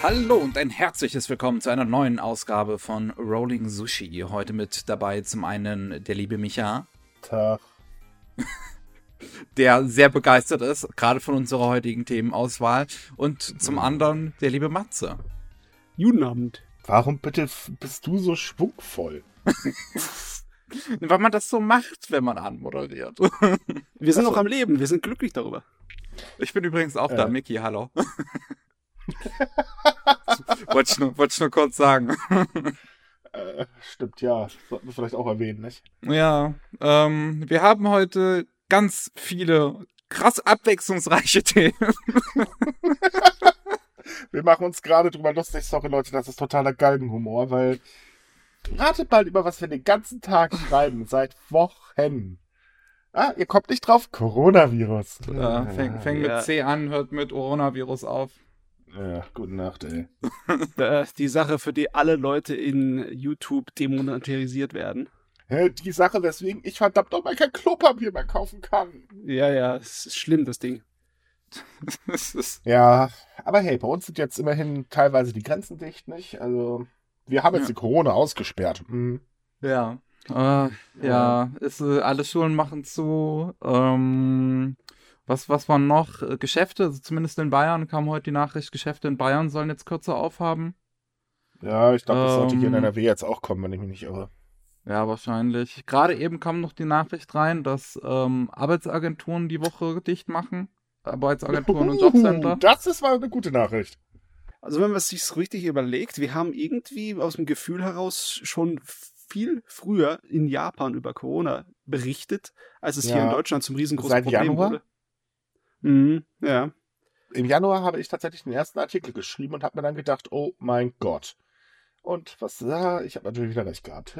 Hallo und ein herzliches Willkommen zu einer neuen Ausgabe von Rolling Sushi. Heute mit dabei zum einen der liebe Micha. Tag. Der sehr begeistert ist, gerade von unserer heutigen Themenauswahl. Und zum anderen der liebe Matze. Judenabend. Warum bitte bist du so schwungvoll? Weil man das so macht, wenn man anmoderiert. Wir sind noch am Leben, wir sind glücklich darüber. Ich bin übrigens auch äh. da, Mickey, hallo. wollte, ich nur, wollte ich nur kurz sagen. Äh, stimmt, ja. Sollten wir vielleicht auch erwähnen, nicht? Ja. Ähm, wir haben heute ganz viele krass abwechslungsreiche Themen. wir machen uns gerade drüber lustig. Sorry, Leute, das ist totaler Galgenhumor, weil ratet mal über was wir den ganzen Tag schreiben, seit Wochen. Ah, ihr kommt nicht drauf? Coronavirus. Ja, fängt fäng mit C an, hört mit Coronavirus auf. Ja, gute Nacht, ey. Die Sache, für die alle Leute in YouTube demonetarisiert werden. Die Sache, weswegen ich verdammt nochmal kein Klopapier mehr kaufen kann. Ja, ja, es ist schlimm, das Ding. ja, aber hey, bei uns sind jetzt immerhin teilweise die Grenzen dicht, nicht? Also, wir haben jetzt ja. die Corona ausgesperrt. Mhm. Ja. Äh, ja, ist, äh, alle Schulen machen zu. Ähm, was, was waren noch? Äh, Geschäfte, also zumindest in Bayern kam heute die Nachricht, Geschäfte in Bayern sollen jetzt kürzer aufhaben. Ja, ich glaube, das ähm, sollte hier in ähm. NRW jetzt auch kommen, wenn ich mich nicht irre. Ja, wahrscheinlich. Gerade eben kam noch die Nachricht rein, dass ähm, Arbeitsagenturen die Woche dicht machen. Arbeitsagenturen und Jobcenter. Das ist mal eine gute Nachricht. Also wenn man es sich richtig überlegt, wir haben irgendwie aus dem Gefühl heraus schon viel früher in Japan über Corona berichtet, als es ja. hier in Deutschland zum riesengroßen Seit Problem Januar? wurde. Mhm, ja. Im Januar habe ich tatsächlich den ersten Artikel geschrieben und habe mir dann gedacht, oh mein Gott. Und was sah? Ich habe natürlich wieder recht gehabt.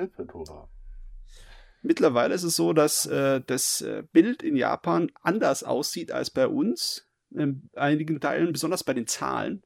Mittlerweile ist es so, dass äh, das äh, Bild in Japan anders aussieht als bei uns. In einigen Teilen, besonders bei den Zahlen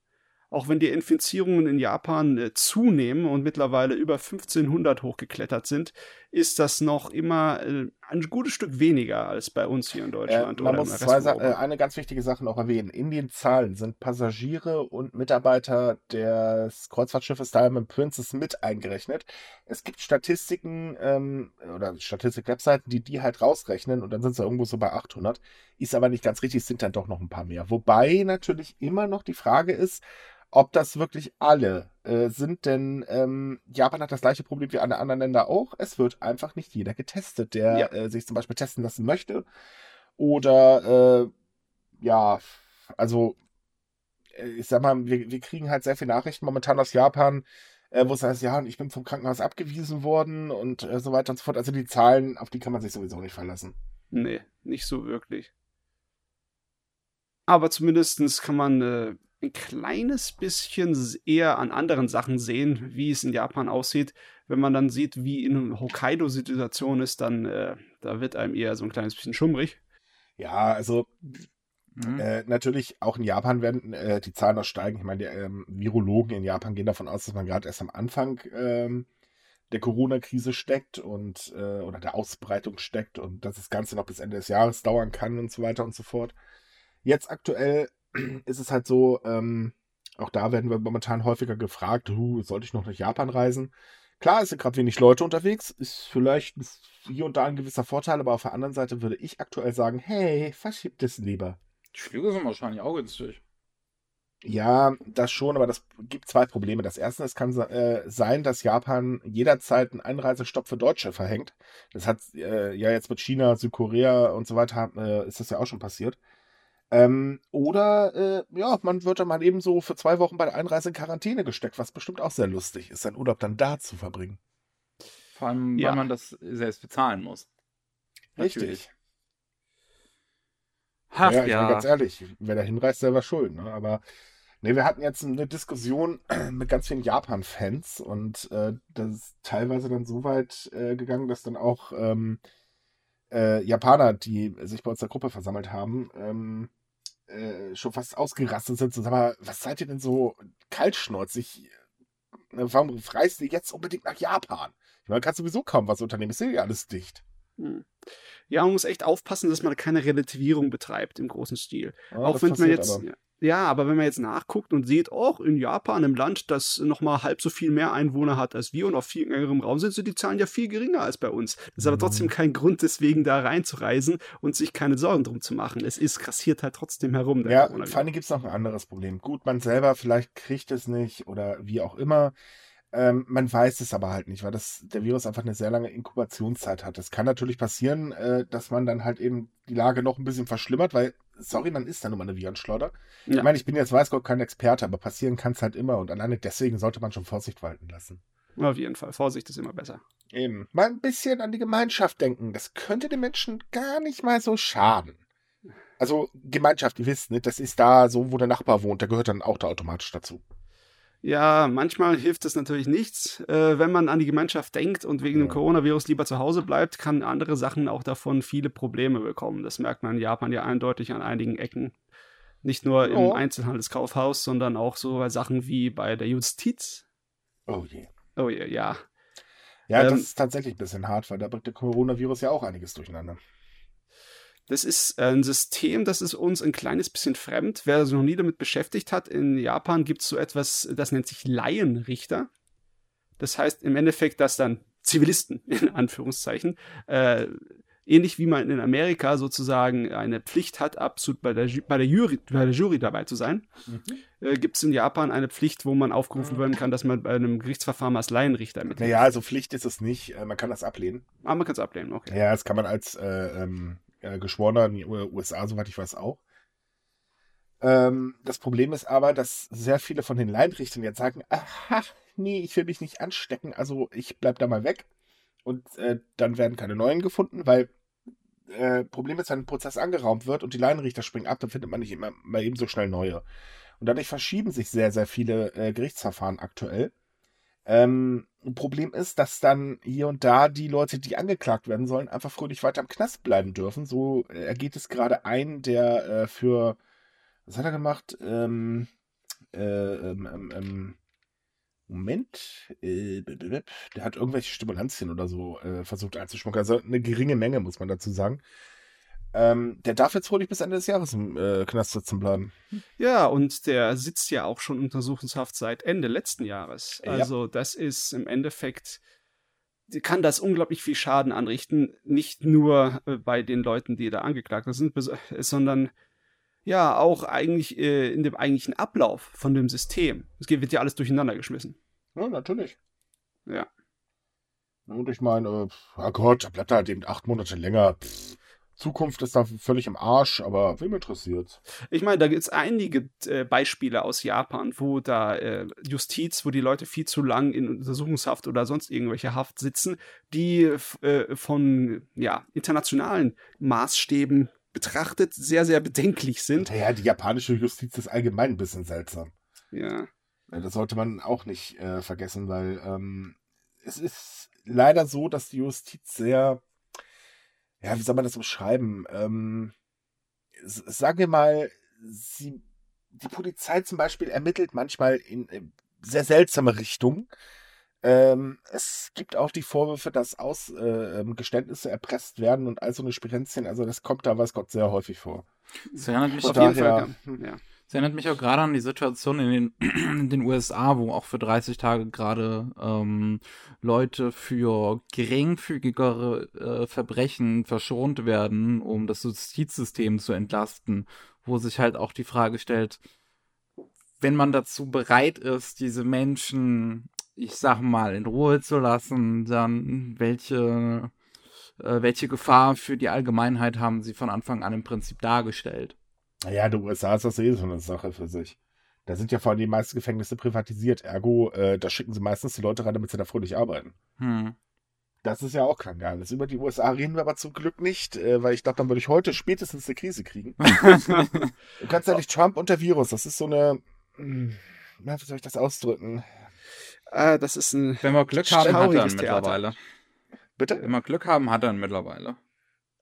auch wenn die Infizierungen in Japan äh, zunehmen und mittlerweile über 1500 hochgeklettert sind, ist das noch immer äh, ein gutes Stück weniger als bei uns hier in Deutschland. Äh, man muss zwei äh, eine ganz wichtige Sache noch erwähnen. In den Zahlen sind Passagiere und Mitarbeiter des Kreuzfahrtschiffes Diamond Princess mit eingerechnet. Es gibt Statistiken ähm, oder Statistik-Webseiten, die die halt rausrechnen und dann sind sie irgendwo so bei 800. Ist aber nicht ganz richtig, es sind dann doch noch ein paar mehr. Wobei natürlich immer noch die Frage ist, ob das wirklich alle äh, sind, denn ähm, Japan hat das gleiche Problem wie alle anderen Länder auch. Es wird einfach nicht jeder getestet, der ja. äh, sich zum Beispiel testen lassen möchte. Oder äh, ja, also äh, ich sag mal, wir, wir kriegen halt sehr viele Nachrichten momentan aus Japan, äh, wo es heißt, ja, ich bin vom Krankenhaus abgewiesen worden und äh, so weiter und so fort. Also die Zahlen, auf die kann man sich sowieso nicht verlassen. Nee, nicht so wirklich. Aber zumindest kann man ein kleines bisschen eher an anderen Sachen sehen, wie es in Japan aussieht. Wenn man dann sieht, wie in Hokkaido-Situation ist, dann äh, da wird einem eher so ein kleines bisschen schummrig. Ja, also mhm. äh, natürlich auch in Japan werden äh, die Zahlen noch steigen. Ich meine, die ähm, Virologen in Japan gehen davon aus, dass man gerade erst am Anfang ähm, der Corona-Krise steckt und äh, oder der Ausbreitung steckt und dass das Ganze noch bis Ende des Jahres dauern kann und so weiter und so fort. Jetzt aktuell ist es halt so, ähm, auch da werden wir momentan häufiger gefragt, sollte ich noch nach Japan reisen? Klar, es sind gerade wenig Leute unterwegs, ist vielleicht hier und da ein gewisser Vorteil, aber auf der anderen Seite würde ich aktuell sagen, hey, verschiebt es lieber. Die Flüge sind wahrscheinlich auch günstig. Ja, das schon, aber das gibt zwei Probleme. Das erste, es kann äh, sein, dass Japan jederzeit einen Einreisestopp für Deutsche verhängt. Das hat äh, ja jetzt mit China, Südkorea und so weiter, äh, ist das ja auch schon passiert. Ähm, oder äh, ja, man wird dann mal eben so für zwei Wochen bei der Einreise in Quarantäne gesteckt, was bestimmt auch sehr lustig ist, seinen Urlaub dann da zu verbringen. Vor allem, ja. weil man das selbst bezahlen muss. Richtig. Natürlich. Ach, ja, ich ja. bin ganz ehrlich, wer da hinreist, selber schuld. Ne? Aber ne, wir hatten jetzt eine Diskussion mit ganz vielen Japan-Fans und äh, das ist teilweise dann so weit äh, gegangen, dass dann auch ähm, äh, Japaner, die sich bei uns in der Gruppe versammelt haben, ähm, äh, schon fast ausgerastet sind. So, sag mal, was seid ihr denn so kaltschnäuzig? Äh, warum reist ihr jetzt unbedingt nach Japan? Ich meine, kannst sowieso kaum was unternehmen. Ist ja alles dicht. Hm. Ja, man muss echt aufpassen, dass man keine Relativierung betreibt im großen Stil. Ja, auch wenn man jetzt. Ja, Ja, aber wenn man jetzt nachguckt und sieht, auch in Japan, im Land, das nochmal halb so viel mehr Einwohner hat als wir und auf viel engerem Raum sind, sind die Zahlen ja viel geringer als bei uns. Das ist aber trotzdem kein Grund, deswegen da reinzureisen und sich keine Sorgen drum zu machen. Es ist krassiert halt trotzdem herum. Ja, vor allem gibt es noch ein anderes Problem. Gut, man selber vielleicht kriegt es nicht oder wie auch immer. Ähm, man weiß es aber halt nicht, weil das, der Virus einfach eine sehr lange Inkubationszeit hat. Es kann natürlich passieren, äh, dass man dann halt eben die Lage noch ein bisschen verschlimmert, weil, sorry, man ist dann nur mal eine Virenschleuder. Ja. Ich meine, ich bin jetzt weiß Gott kein Experte, aber passieren kann es halt immer und alleine deswegen sollte man schon Vorsicht walten lassen. Auf jeden Fall, Vorsicht ist immer besser. Eben, mal ein bisschen an die Gemeinschaft denken. Das könnte den Menschen gar nicht mal so schaden. Also Gemeinschaft, ihr wisst, ne, das ist da so, wo der Nachbar wohnt, der gehört dann auch da automatisch dazu. Ja, manchmal hilft es natürlich nichts. Äh, wenn man an die Gemeinschaft denkt und wegen ja. dem Coronavirus lieber zu Hause bleibt, kann andere Sachen auch davon viele Probleme bekommen. Das merkt man in Japan ja eindeutig an einigen Ecken. Nicht nur im oh. Einzelhandelskaufhaus, sondern auch so bei Sachen wie bei der Justiz. Oh je. Oh je, ja. Ja, ähm, das ist tatsächlich ein bisschen hart, weil da bringt der Coronavirus ja auch einiges durcheinander. Das ist ein System, das ist uns ein kleines bisschen fremd. Wer sich noch nie damit beschäftigt hat, in Japan gibt es so etwas, das nennt sich Laienrichter. Das heißt im Endeffekt, dass dann Zivilisten, in Anführungszeichen, äh, ähnlich wie man in Amerika sozusagen eine Pflicht hat, absolut bei der, bei der, Jury, bei der Jury dabei zu sein, mhm. äh, gibt es in Japan eine Pflicht, wo man aufgerufen werden kann, dass man bei einem Gerichtsverfahren als Laienrichter mit. Naja, also Pflicht ist es nicht. Äh, man kann das ablehnen. Ah, man kann es ablehnen, okay. Ja, das kann man als äh, ähm, äh, Geschworener in den USA, soweit ich weiß, auch. Ähm, das Problem ist aber, dass sehr viele von den Laienrichtern jetzt sagen, aha, nee, ich will mich nicht anstecken, also ich bleib da mal weg. Und äh, dann werden keine neuen gefunden, weil äh, Problem ist, wenn ein Prozess angeraumt wird und die Laienrichter springen ab, dann findet man nicht immer mal eben so schnell neue. Und dadurch verschieben sich sehr, sehr viele äh, Gerichtsverfahren aktuell. Ähm, Problem ist, dass dann hier und da die Leute, die angeklagt werden sollen, einfach fröhlich weiter im Knast bleiben dürfen. So äh, ergeht es gerade ein, der äh, für, was hat er gemacht? Ähm, äh, ähm, ähm, ähm Moment, äh, der hat irgendwelche Stimulantien oder so äh, versucht einzuschmucken. Also eine geringe Menge, muss man dazu sagen. Ähm, der darf jetzt wohl nicht bis Ende des Jahres im äh, Knast sitzen bleiben. Ja, und der sitzt ja auch schon untersuchungshaft seit Ende letzten Jahres. Also ja. das ist im Endeffekt, kann das unglaublich viel Schaden anrichten. Nicht nur äh, bei den Leuten, die da angeklagt sind, sondern ja auch eigentlich äh, in dem eigentlichen Ablauf von dem System. Es wird ja alles durcheinander geschmissen. Ja, natürlich. Ja. Und ich meine, äh, oh Gott, da bleibt er halt eben acht Monate länger. Pff. Zukunft ist da völlig im Arsch, aber wem interessiert? Ich meine, da gibt es einige äh, Beispiele aus Japan, wo da äh, Justiz, wo die Leute viel zu lang in Untersuchungshaft oder sonst irgendwelche Haft sitzen, die äh, von ja, internationalen Maßstäben betrachtet sehr, sehr bedenklich sind. Naja, die japanische Justiz ist allgemein ein bisschen seltsam. Ja. Das sollte man auch nicht äh, vergessen, weil ähm, es ist leider so, dass die Justiz sehr ja, wie soll man das beschreiben? Ähm, sagen wir mal, sie, die Polizei zum Beispiel ermittelt manchmal in äh, sehr seltsame Richtungen. Ähm, es gibt auch die Vorwürfe, dass Ausgeständnisse äh, erpresst werden und all so eine Spirenzchen. Also das kommt da, weiß Gott, sehr häufig vor. Das erinnert mich auf jeden Fall. Ja. Das erinnert mich auch gerade an die Situation in den, in den USA, wo auch für 30 Tage gerade ähm, Leute für geringfügigere äh, Verbrechen verschont werden, um das Justizsystem zu entlasten, wo sich halt auch die Frage stellt, wenn man dazu bereit ist, diese Menschen, ich sag mal, in Ruhe zu lassen, dann welche, äh, welche Gefahr für die Allgemeinheit haben sie von Anfang an im Prinzip dargestellt? Naja, die USA ist das eh so eine Sache für sich. Da sind ja vor allem die meisten Gefängnisse privatisiert. Ergo, äh, da schicken sie meistens die Leute rein, damit sie da fröhlich arbeiten. Hm. Das ist ja auch kein Geheimnis. Über die USA reden wir aber zum Glück nicht, äh, weil ich glaube, dann würde ich heute spätestens eine Krise kriegen. du kannst ja nicht Trump und der Virus. Das ist so eine. Hm, wie soll ich das ausdrücken? Äh, das ist ein. Wenn wir Glück haben, hat er mittlerweile. Bitte? Wenn wir Glück haben, hat er mittlerweile.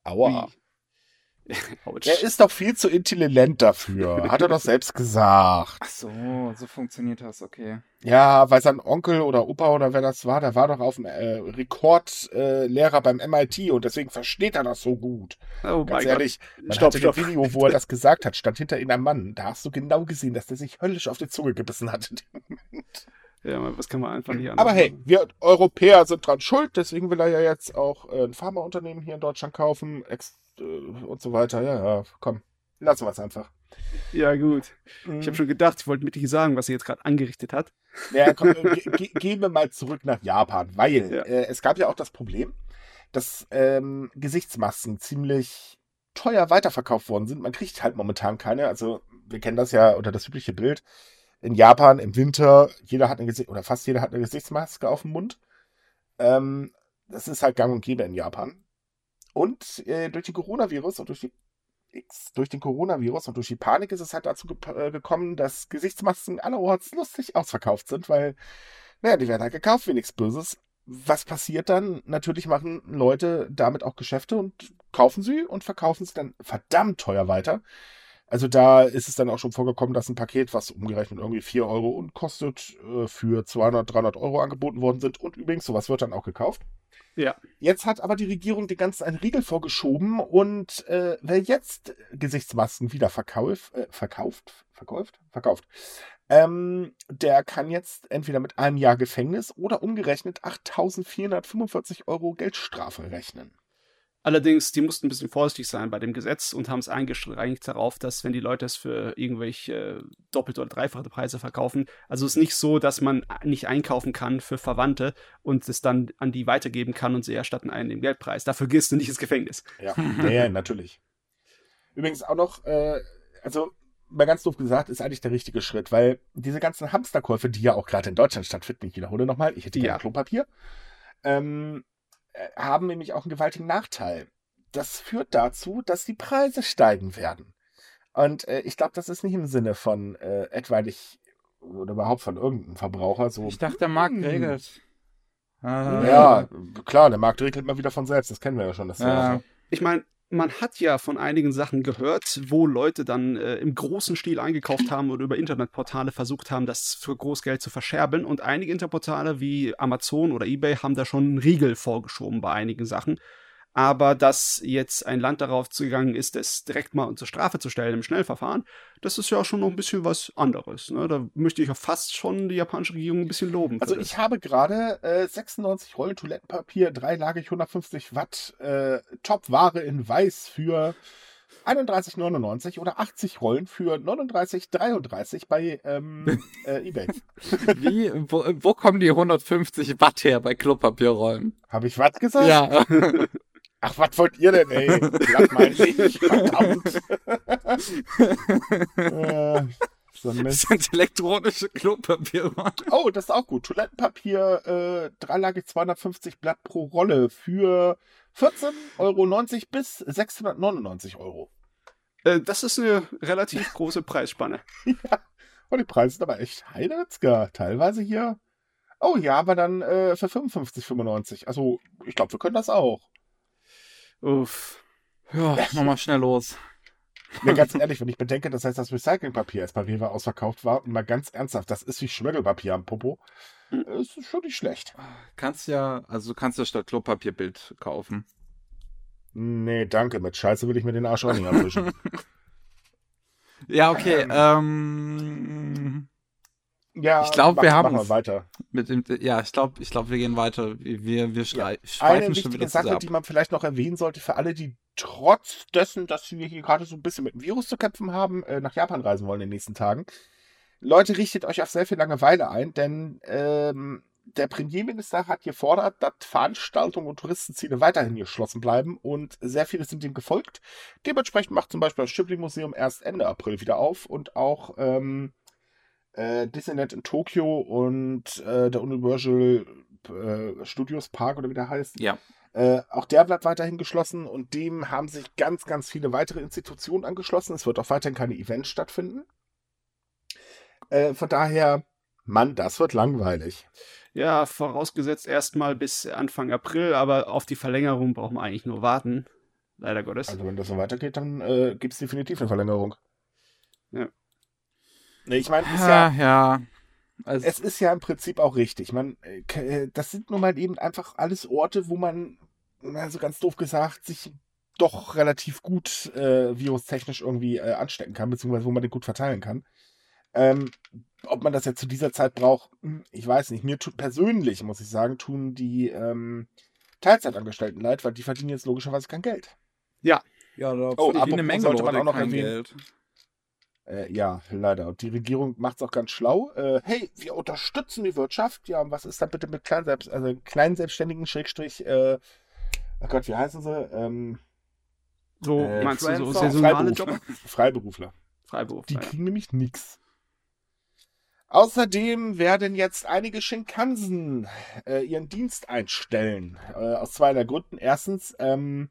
Aua. Wie? Er ist doch viel zu intelligent dafür. Hat er doch selbst gesagt. Ach so, so funktioniert das, okay. Ja, weil sein Onkel oder Opa oder wer das war, der war doch auf dem äh, Rekordlehrer äh, beim MIT und deswegen versteht er das so gut. Oh Ganz ehrlich, Gott. man stopp, hatte stopp. Video, wo er das gesagt hat, stand hinter ihm ein Mann. Da hast du genau gesehen, dass der sich höllisch auf die Zunge gebissen hat in dem Moment. Ja, was kann man einfach nicht anders Aber hey, machen. wir Europäer sind dran schuld, deswegen will er ja jetzt auch äh, ein Pharmaunternehmen hier in Deutschland kaufen ex und so weiter. Ja, ja, komm, lassen wir es einfach. Ja, gut. Mhm. Ich habe schon gedacht, ich wollte mit dir sagen, was er jetzt gerade angerichtet hat. Ja, komm, ge gehen wir mal zurück nach Japan, weil ja. äh, es gab ja auch das Problem, dass ähm, Gesichtsmasken ziemlich teuer weiterverkauft worden sind. Man kriegt halt momentan keine. Also wir kennen das ja unter das übliche Bild in Japan im Winter, jeder hat eine Gesicht oder fast jeder hat eine Gesichtsmaske auf dem Mund. Ähm, das ist halt gang und gäbe in Japan. Und äh, durch den Coronavirus und durch die durch den Coronavirus und durch die Panik ist es halt dazu ge äh, gekommen, dass Gesichtsmasken allerorts lustig ausverkauft sind, weil, naja, die werden halt gekauft wie nichts Böses. Was passiert dann? Natürlich machen Leute damit auch Geschäfte und kaufen sie und verkaufen sie dann verdammt teuer weiter. Also da ist es dann auch schon vorgekommen, dass ein Paket, was umgerechnet irgendwie 4 Euro und kostet, äh, für 200, 300 Euro angeboten worden sind. Und übrigens, sowas wird dann auch gekauft. Ja. Jetzt hat aber die Regierung den ganzen einen Riegel vorgeschoben und äh, wer jetzt Gesichtsmasken wieder verkauf, äh, verkauft, verkauft, verkauft, ähm, der kann jetzt entweder mit einem Jahr Gefängnis oder umgerechnet 8.445 Euro Geldstrafe rechnen. Allerdings, die mussten ein bisschen vorsichtig sein bei dem Gesetz und haben es eingeschränkt darauf, dass wenn die Leute es für irgendwelche doppelte oder dreifache Preise verkaufen, also es ist nicht so, dass man nicht einkaufen kann für Verwandte und es dann an die weitergeben kann und sie erstatten einen den Geldpreis. Dafür gehst du nicht ins Gefängnis. Ja, ja natürlich. Übrigens auch noch, äh, also mal ganz doof gesagt, ist eigentlich der richtige Schritt, weil diese ganzen Hamsterkäufe, die ja auch gerade in Deutschland stattfinden, ich wiederhole nochmal, ich hätte ja Klopapier, ähm, äh, haben nämlich auch einen gewaltigen Nachteil. Das führt dazu, dass die Preise steigen werden. Und äh, ich glaube, das ist nicht im Sinne von äh, etwaig oder überhaupt von irgendeinem Verbraucher so. Ich dachte, der Markt hm. regelt. Ja, klar, der Markt regelt mal wieder von selbst. Das kennen wir ja schon. Das ja. So. Ich meine, man hat ja von einigen Sachen gehört, wo Leute dann äh, im großen Stil eingekauft haben oder über Internetportale versucht haben, das für Großgeld zu verscherbeln. Und einige Internetportale wie Amazon oder eBay haben da schon einen Riegel vorgeschoben bei einigen Sachen. Aber dass jetzt ein Land darauf zugegangen ist, das direkt mal unter Strafe zu stellen im Schnellverfahren, das ist ja auch schon noch ein bisschen was anderes. Ne? Da möchte ich ja fast schon die japanische Regierung ein bisschen loben. Also ich habe gerade äh, 96 Rollen Toilettenpapier, dreilagig 150 Watt, äh, Top-Ware in Weiß für 31,99 oder 80 Rollen für 39,33 bei ähm, äh, eBay. Wie? Wo, wo kommen die 150 Watt her bei Klopapierrollen? Habe ich Watt gesagt? Ja. Ach, was wollt ihr denn, ey? Lass mal nicht, verdammt. äh, so das sind elektronische Klopapierrollen. Oh, das ist auch gut. Toilettenpapier, äh, dreilagig 250 Blatt pro Rolle für 14,90 Euro bis 699 Euro. Äh, das ist eine relativ große Preisspanne. ja, und die Preise sind aber echt heidewitzger. Teilweise hier. Oh ja, aber dann äh, für 55,95. Also, ich glaube, wir können das auch. Uff. Ja, mach mal schnell los. Ja, ganz ehrlich, wenn ich bedenke, dass heißt, das Recyclingpapier als bei Rewe ausverkauft war, und mal ganz ernsthaft, das ist wie Schmögelpapier am Popo, hm. ist schon nicht schlecht. Kannst ja, also du kannst ja statt Klopapierbild kaufen. Nee, danke, mit Scheiße will ich mir den Arsch auch nicht abwischen. ja, okay, ähm, ja, ich glaube, wir haben wir weiter. Mit dem, ja, ich glaube, ich glaube, wir gehen weiter. Wir, wir ja. schreifen schon wieder Sache, ab. die man vielleicht noch erwähnen sollte für alle, die trotz dessen, dass wir hier gerade so ein bisschen mit dem Virus zu kämpfen haben, äh, nach Japan reisen wollen in den nächsten Tagen. Leute, richtet euch auf sehr viel Langeweile ein, denn ähm, der Premierminister hat gefordert, dass Veranstaltungen und Touristenziele weiterhin geschlossen bleiben und sehr viele sind ihm gefolgt. Dementsprechend macht zum Beispiel das Shipping-Museum erst Ende April wieder auf und auch ähm, äh, Disneyland in Tokio und äh, der Universal äh, Studios Park oder wie der heißt. Ja. Äh, auch der bleibt weiterhin geschlossen und dem haben sich ganz, ganz viele weitere Institutionen angeschlossen. Es wird auch weiterhin keine Events stattfinden. Äh, von daher, Mann, das wird langweilig. Ja, vorausgesetzt erstmal bis Anfang April, aber auf die Verlängerung brauchen wir eigentlich nur warten. Leider Gottes. Also wenn das so weitergeht, dann äh, gibt es definitiv eine Verlängerung. Ja. Nee, ich meine, ja, ja. Also, es ist ja im Prinzip auch richtig. Man, äh, das sind nun mal eben einfach alles Orte, wo man, also ganz doof gesagt, sich doch relativ gut äh, virustechnisch irgendwie äh, anstecken kann, beziehungsweise wo man den gut verteilen kann. Ähm, ob man das jetzt zu dieser Zeit braucht, hm, ich weiß nicht. Mir tut persönlich, muss ich sagen, tun die ähm, Teilzeitangestellten leid, weil die verdienen jetzt logischerweise kein Geld. Ja. Ja, da oh, aber eine Menge sollte man Leute auch noch kein erwähnen. Geld. Äh, ja, leider. Und die Regierung macht es auch ganz schlau. Äh, hey, wir unterstützen die Wirtschaft. Ja, und was ist da bitte mit Kleinselbst also Kleinselbstständigen Schrägstrich, äh, oh Gott, wie heißen sie? Ähm, so, äh, meinst du so Freiberufler. saisonale Jobs? Freiberufler. Freiberufler. Die kriegen nämlich nichts. Außerdem werden jetzt einige Shinkansen äh, ihren Dienst einstellen. Äh, aus zweierlei Gründen. Erstens, ähm,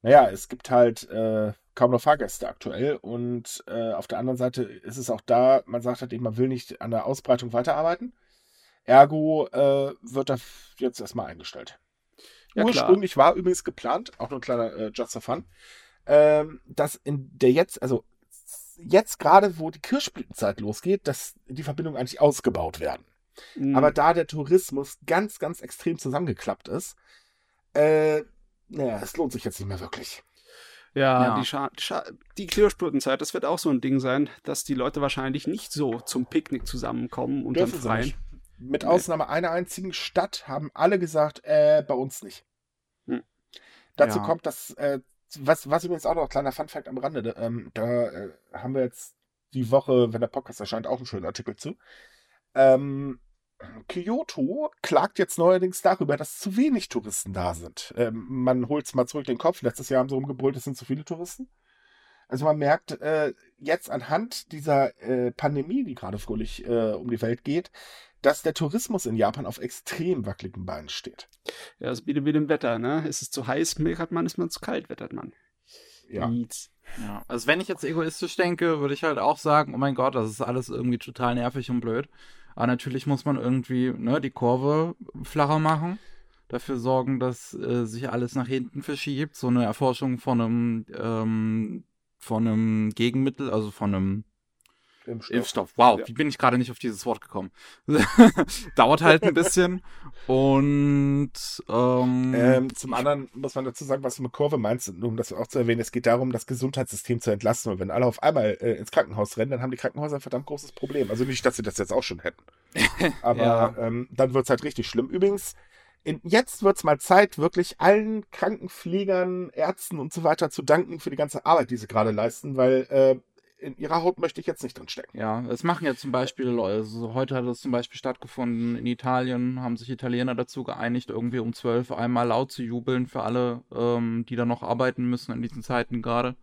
naja, es gibt halt äh, kaum noch Fahrgäste aktuell. Und äh, auf der anderen Seite ist es auch da, man sagt halt eben, man will nicht an der Ausbreitung weiterarbeiten. Ergo äh, wird das jetzt erstmal eingestellt. Ja, Ursprünglich war übrigens geplant, auch nur ein kleiner äh, Just for Fun, ähm, dass in der jetzt, also jetzt gerade, wo die Kirschblütenzeit losgeht, dass die Verbindungen eigentlich ausgebaut werden. Mhm. Aber da der Tourismus ganz, ganz extrem zusammengeklappt ist, äh, naja, es lohnt sich jetzt nicht mehr wirklich. Ja, Ja. die, Scha Scha die Kirschblütenzeit, das wird auch so ein Ding sein, dass die Leute wahrscheinlich nicht so zum Picknick zusammenkommen und Dürfen dann nicht. Mit. Ausnahme einer einzigen Stadt haben alle gesagt, äh, bei uns nicht. Hm. Dazu Ja. kommt das, äh, was, was übrigens auch noch ein kleiner Funfact am Rande, da, ähm, da äh, haben wir jetzt die Woche, wenn der Podcast erscheint, auch einen schönen Artikel zu. Ähm, Kyoto klagt jetzt neuerdings darüber, dass zu wenig Touristen da sind. Ähm, man holt es mal zurück den Kopf. Letztes Jahr haben sie rumgebrüllt, es sind zu viele Touristen. Also man merkt äh, jetzt anhand dieser äh, Pandemie, die gerade fröhlich äh, um die Welt geht, dass der Tourismus in Japan auf extrem wackeligen Beinen steht. Ja, das bietet mit dem Wetter, ne? Ist es zu heiß, meckert man, ist man zu kalt, wettert man. Ja. Nichts. Ja, also wenn ich jetzt egoistisch denke, würde ich halt auch sagen, oh mein Gott, das ist alles irgendwie total nervig und blöd. Aber natürlich muss man irgendwie ne, die Kurve flacher machen, dafür sorgen, dass äh, sich alles nach hinten verschiebt. So eine Erforschung von einem, ähm, von einem Gegenmittel, also von einem Impfstoff. Impfstoff. Wow, Ja. wie bin ich gerade nicht auf dieses Wort gekommen? Dauert halt ein bisschen. Und ähm, Ähm, zum anderen muss man dazu sagen, was du mit Kurve meinst, um das auch zu erwähnen, es geht darum, das Gesundheitssystem zu entlasten. Und wenn alle auf einmal äh, ins Krankenhaus rennen, dann haben die Krankenhäuser ein verdammt großes Problem. Also nicht, dass sie das jetzt auch schon hätten. Aber Ja. ähm, dann wird es halt richtig schlimm. Übrigens, in, jetzt wird es mal Zeit, wirklich allen Krankenpflegern, Ärzten und so weiter zu danken für die ganze Arbeit, die sie gerade leisten, weil äh, in ihrer Haut möchte ich jetzt nicht drin stecken. Ja, es machen ja zum Beispiel, Leute, also heute hat es zum Beispiel stattgefunden in Italien, haben sich Italiener dazu geeinigt, irgendwie um 12 einmal laut zu jubeln für alle, ähm, die da noch arbeiten müssen in diesen Zeiten gerade.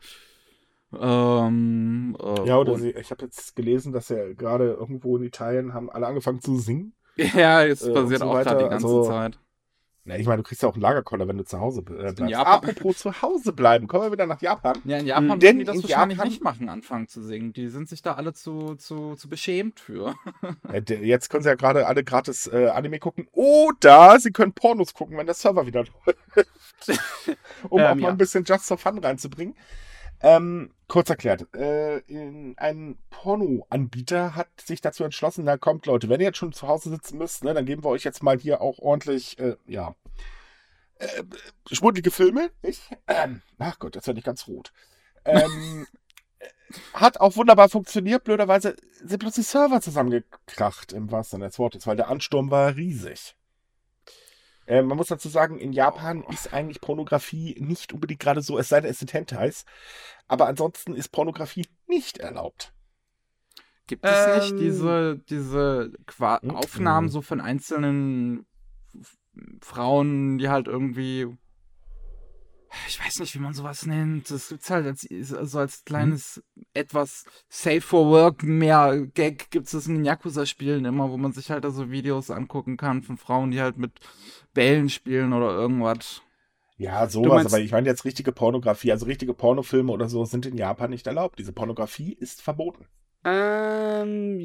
Ähm, äh, Ja, oder sie, ich habe jetzt gelesen, dass ja gerade irgendwo in Italien haben alle angefangen zu singen. Ja, jetzt äh, passiert so auch gerade die ganze also- Zeit. Na, ich meine, du kriegst ja auch einen Lagerkoller, wenn du zu Hause äh, bleibst. Japan- Apropos zu Hause bleiben, kommen wir wieder nach Japan. Ja, in Japan Denn werden die das in wahrscheinlich Japan- nicht machen, anfangen zu singen. Die sind sich da alle zu, zu, zu beschämt für. Jetzt können sie ja gerade alle gratis äh, Anime gucken. Oder sie können Pornos gucken, wenn der Server wieder läuft. um Ähm, auch mal ja. ein bisschen Just for Fun reinzubringen. Ähm, kurz erklärt, äh, in- ein Porno-Anbieter hat sich dazu entschlossen, na kommt Leute, wenn ihr jetzt schon zu Hause sitzen müsst, ne, dann geben wir euch jetzt mal hier auch ordentlich, äh, ja, äh, schmuddelige Filme, nicht? Ähm, ach Gott, das wird nicht ganz rot. Ähm, hat auch wunderbar funktioniert. Blöderweise sind plötzlich Server zusammengekracht, im wahrsten Sinne des Wortes, weil der Ansturm war riesig. Äh, man muss dazu sagen, in Japan ist eigentlich Pornografie nicht unbedingt gerade so, es sei denn, es sind Hentais. Aber ansonsten ist Pornografie nicht erlaubt. Gibt es Ähm. nicht diese, diese Qua Mhm. Aufnahmen so von einzelnen Frauen, die halt irgendwie. Ich weiß nicht, wie man sowas nennt. Das gibt's halt als, so als kleines, etwas safe for work mehr Gag gibt es in den Yakuza-Spielen immer, wo man sich halt da so Videos angucken kann von Frauen, die halt mit Bällen spielen oder irgendwas. Ja, sowas, meinst- aber ich meine jetzt richtige Pornografie, also richtige Pornofilme oder so sind in Japan nicht erlaubt. Diese Pornografie ist verboten. Ähm,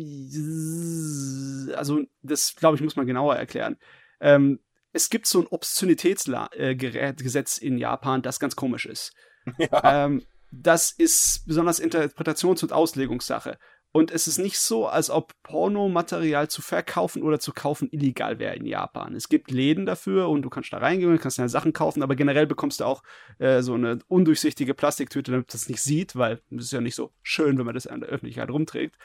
also das glaube ich muss man genauer erklären. Ähm, es gibt so ein Obszönitätsgesetz in Japan, das ganz komisch ist. Ja. Ähm, das ist besonders Interpretations- und Auslegungssache. Und es ist nicht so, als ob Pornomaterial zu verkaufen oder zu kaufen illegal wäre in Japan. Es gibt Läden dafür und du kannst da reingehen und kannst deine Sachen kaufen, aber generell bekommst du auch äh, so eine undurchsichtige Plastiktüte, damit man das nicht sieht, weil es ist ja nicht so schön, wenn man das in der Öffentlichkeit rumträgt.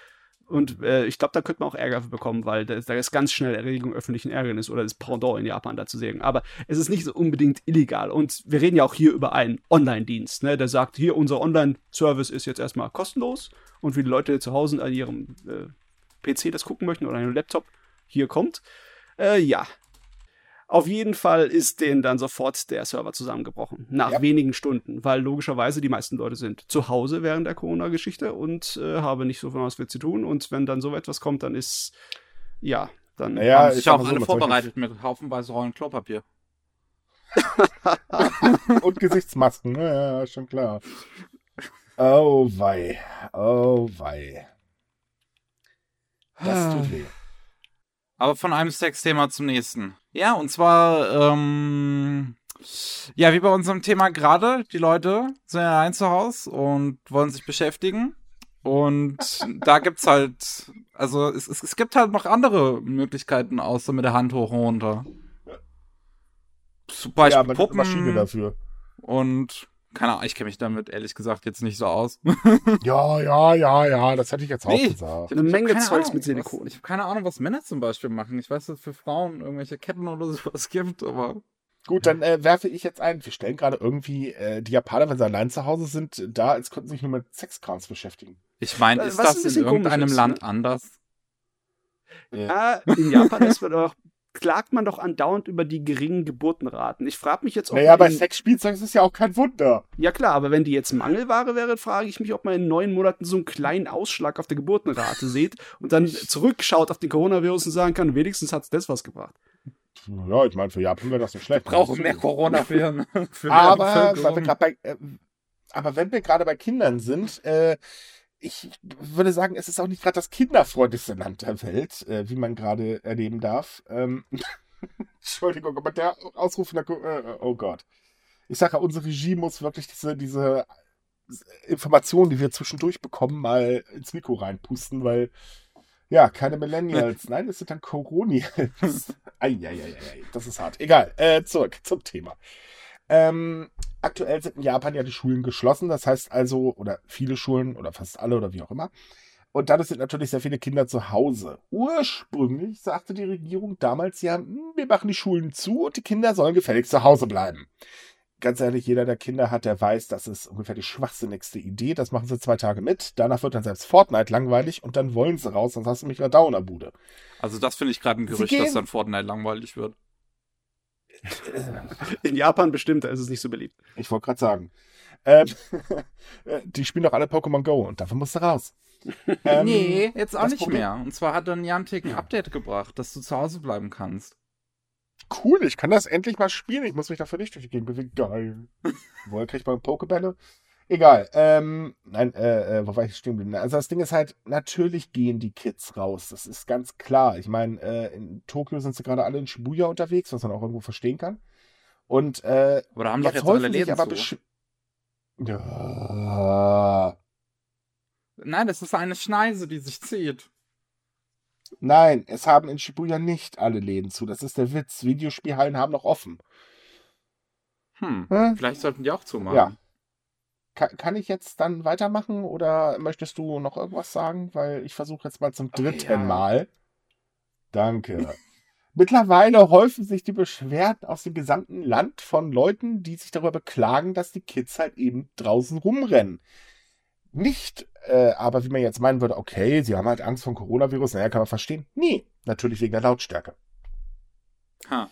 Und äh, ich glaube, da könnte man auch Ärger bekommen, weil da, da ist ganz schnell Erregung öffentlichen Ärgernis oder das Pendant in Japan da zu sehen. Aber es ist nicht so unbedingt illegal. Und wir reden ja auch hier über einen Online-Dienst, ne, der sagt, hier, unser Online-Service ist jetzt erstmal kostenlos und wie die Leute zu Hause an ihrem äh, PC das gucken möchten oder an ihrem Laptop, hier kommt. Äh, ja, auf jeden Fall ist denen dann sofort der Server zusammengebrochen. Nach ja. wenigen Stunden, weil logischerweise die meisten Leute sind zu Hause während der Corona-Geschichte und äh, haben nicht so viel was zu tun. Und wenn dann so etwas kommt, dann ist, ja, dann naja, haben sich auch alle so vorbereitet mit haufenweise Rollen Klopapier. und Gesichtsmasken, ja, schon klar. Oh wei, oh wei. Das tut weh. Aber von einem Sexthema zum nächsten. Ja, und zwar, ähm, ja, wie bei unserem Thema gerade, die Leute sind ja allein zu Hause und wollen sich beschäftigen. Und da gibt's halt, also es, es, es gibt halt noch andere Möglichkeiten außer mit der Hand hoch und runter. Zum Beispiel ja, Puppen Maschine dafür. Und keine Ahnung, ich kenne mich damit ehrlich gesagt jetzt nicht so aus. ja, ja, ja, ja, das hätte ich jetzt auch nee, gesagt. Eine Menge Zeugs mit Silikon. Was, ich habe keine Ahnung, was Männer zum Beispiel machen. Ich weiß, dass es für Frauen irgendwelche Ketten oder sowas gibt, aber. Gut, dann äh, werfe ich jetzt ein. Wir stellen gerade irgendwie äh, die Japaner, wenn sie allein zu Hause sind, da, als könnten sie sich nur mit Sexkrams beschäftigen. Ich meine, ist was das in irgendeinem Land ne? anders? Ja, in Japan ist man doch klagt man doch andauernd über die geringen Geburtenraten. Ich frage mich jetzt, ob. Naja, bei Sexspielzeug ist es ja auch kein Wunder. Ja, klar, aber wenn die jetzt Mangelware wäre, frage ich mich, ob man in neun Monaten so einen kleinen Ausschlag auf der Geburtenrate sieht und dann zurückschaut auf den Coronavirus und sagen kann, wenigstens hat es das was gebracht. Ja, ich meine, für Japan wäre das nicht schlecht. Wir brauchen mehr Corona-Viren. aber, äh, aber wenn wir gerade bei Kindern sind, äh, ich würde sagen, es ist auch nicht gerade das kinderfreundlichste Land der Welt, äh, wie man gerade erleben darf. Ähm, Entschuldigung, aber der Ausruf in der, äh, oh Gott. Ich sage ja, unsere Regie muss wirklich diese, diese Informationen, die wir zwischendurch bekommen, mal ins Mikro reinpusten, weil, ja, keine Millennials. Nein, es sind dann Coronials. Eieieiei, das ist hart. Egal, äh, zurück zum Thema. Ähm, aktuell sind in Japan ja die Schulen geschlossen, das heißt also, oder viele Schulen oder fast alle oder wie auch immer. Und dadurch sind natürlich sehr viele Kinder zu Hause. Ursprünglich sagte die Regierung damals ja, hm, wir machen die Schulen zu und die Kinder sollen gefälligst zu Hause bleiben. Ganz ehrlich, jeder, der Kinder hat, der weiß, das ist ungefähr die schwachsinnigste Idee. Das machen sie zwei Tage mit. Danach wird dann selbst Fortnite langweilig und dann wollen sie raus, sonst hast du mich wieder Downer-Bude. Also das finde ich gerade ein Gerücht, dass dann Fortnite langweilig wird. In Japan bestimmt, da ist es nicht so beliebt. Ich wollte gerade sagen. Ähm, die spielen doch alle Pokémon Go und dafür musst du raus. Ähm, nee, jetzt auch nicht Problem. mehr. Und zwar hat dann Niantic ein Update gebracht, dass du zu Hause bleiben kannst. Cool, ich kann das endlich mal spielen. Ich muss mich dafür nicht durch die Gegend bewegen. Geil. Woher kriege ich mal Pokebälle? Egal. Ähm, nein, äh, äh, wo war ich stehen geblieben? Also das Ding ist halt, natürlich gehen die Kids raus. Das ist ganz klar. Ich meine, äh, in Tokio sind sie gerade alle in Shibuya unterwegs, was man auch irgendwo verstehen kann. Und äh, Oder haben doch jetzt alle Läden aber so. Ja. Nein, das ist eine Schneise, die sich zieht. Nein, es haben in Shibuya nicht alle Läden zu. Das ist der Witz. Videospielhallen haben noch offen. Hm, hm? vielleicht sollten die auch zumachen. Ja. Kann, kann, ich jetzt dann weitermachen oder möchtest du noch irgendwas sagen? Weil ich versuche jetzt mal zum dritten okay, ja. Mal. Danke. Mittlerweile häufen sich die Beschwerden aus dem gesamten Land von Leuten, die sich darüber beklagen, dass die Kids halt eben draußen rumrennen. Nicht, äh, aber wie man jetzt meinen würde, okay, sie haben halt Angst vor Coronavirus, naja, kann man verstehen. Nee, natürlich wegen der Lautstärke. Ha.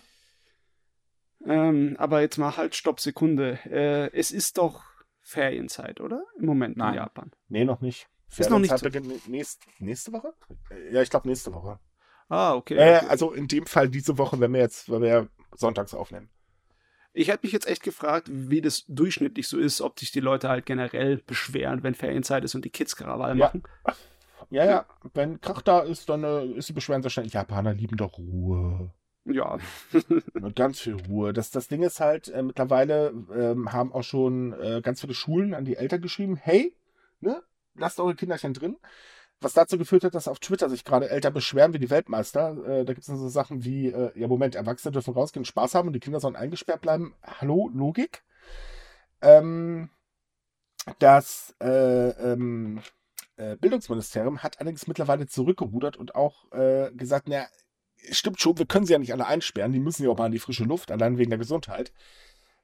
Ähm, aber jetzt mal halt Stopp, Sekunde. Äh, es ist doch Ferienzeit, oder? Im Moment Nein. in Japan. Nee, noch nicht. Ist noch nicht. Beginnt nächste, nächste Woche? Ja, ich glaube nächste Woche. Ah, okay, äh, okay. Also in dem Fall diese Woche, wenn wir jetzt, wenn wir sonntags aufnehmen. Ich hätte mich jetzt echt gefragt, wie das durchschnittlich so ist, ob sich die Leute halt generell beschweren, wenn Ferienzeit ist und die Kids Krawall ja. machen. Ja, ja. Wenn Krach da ist, dann äh, ist die Beschweren so schnell. Japaner lieben doch Ruhe. Ja. Und ganz viel Ruhe. Das, das Ding ist halt, äh, mittlerweile ähm, haben auch schon äh, ganz viele Schulen an die Eltern geschrieben, hey, ne, lasst eure Kinderchen drin. Was dazu geführt hat, dass auf Twitter sich gerade Eltern beschweren wie die Weltmeister. Äh, da gibt es dann so Sachen wie, äh, ja Moment, Erwachsene dürfen rausgehen, Spaß haben und die Kinder sollen eingesperrt bleiben. Hallo, Logik? Ähm, das äh, ähm, äh, Bildungsministerium hat allerdings mittlerweile zurückgerudert und auch gesagt, na, stimmt schon, wir können sie ja nicht alle einsperren, die müssen ja auch mal in die frische Luft, allein wegen der Gesundheit.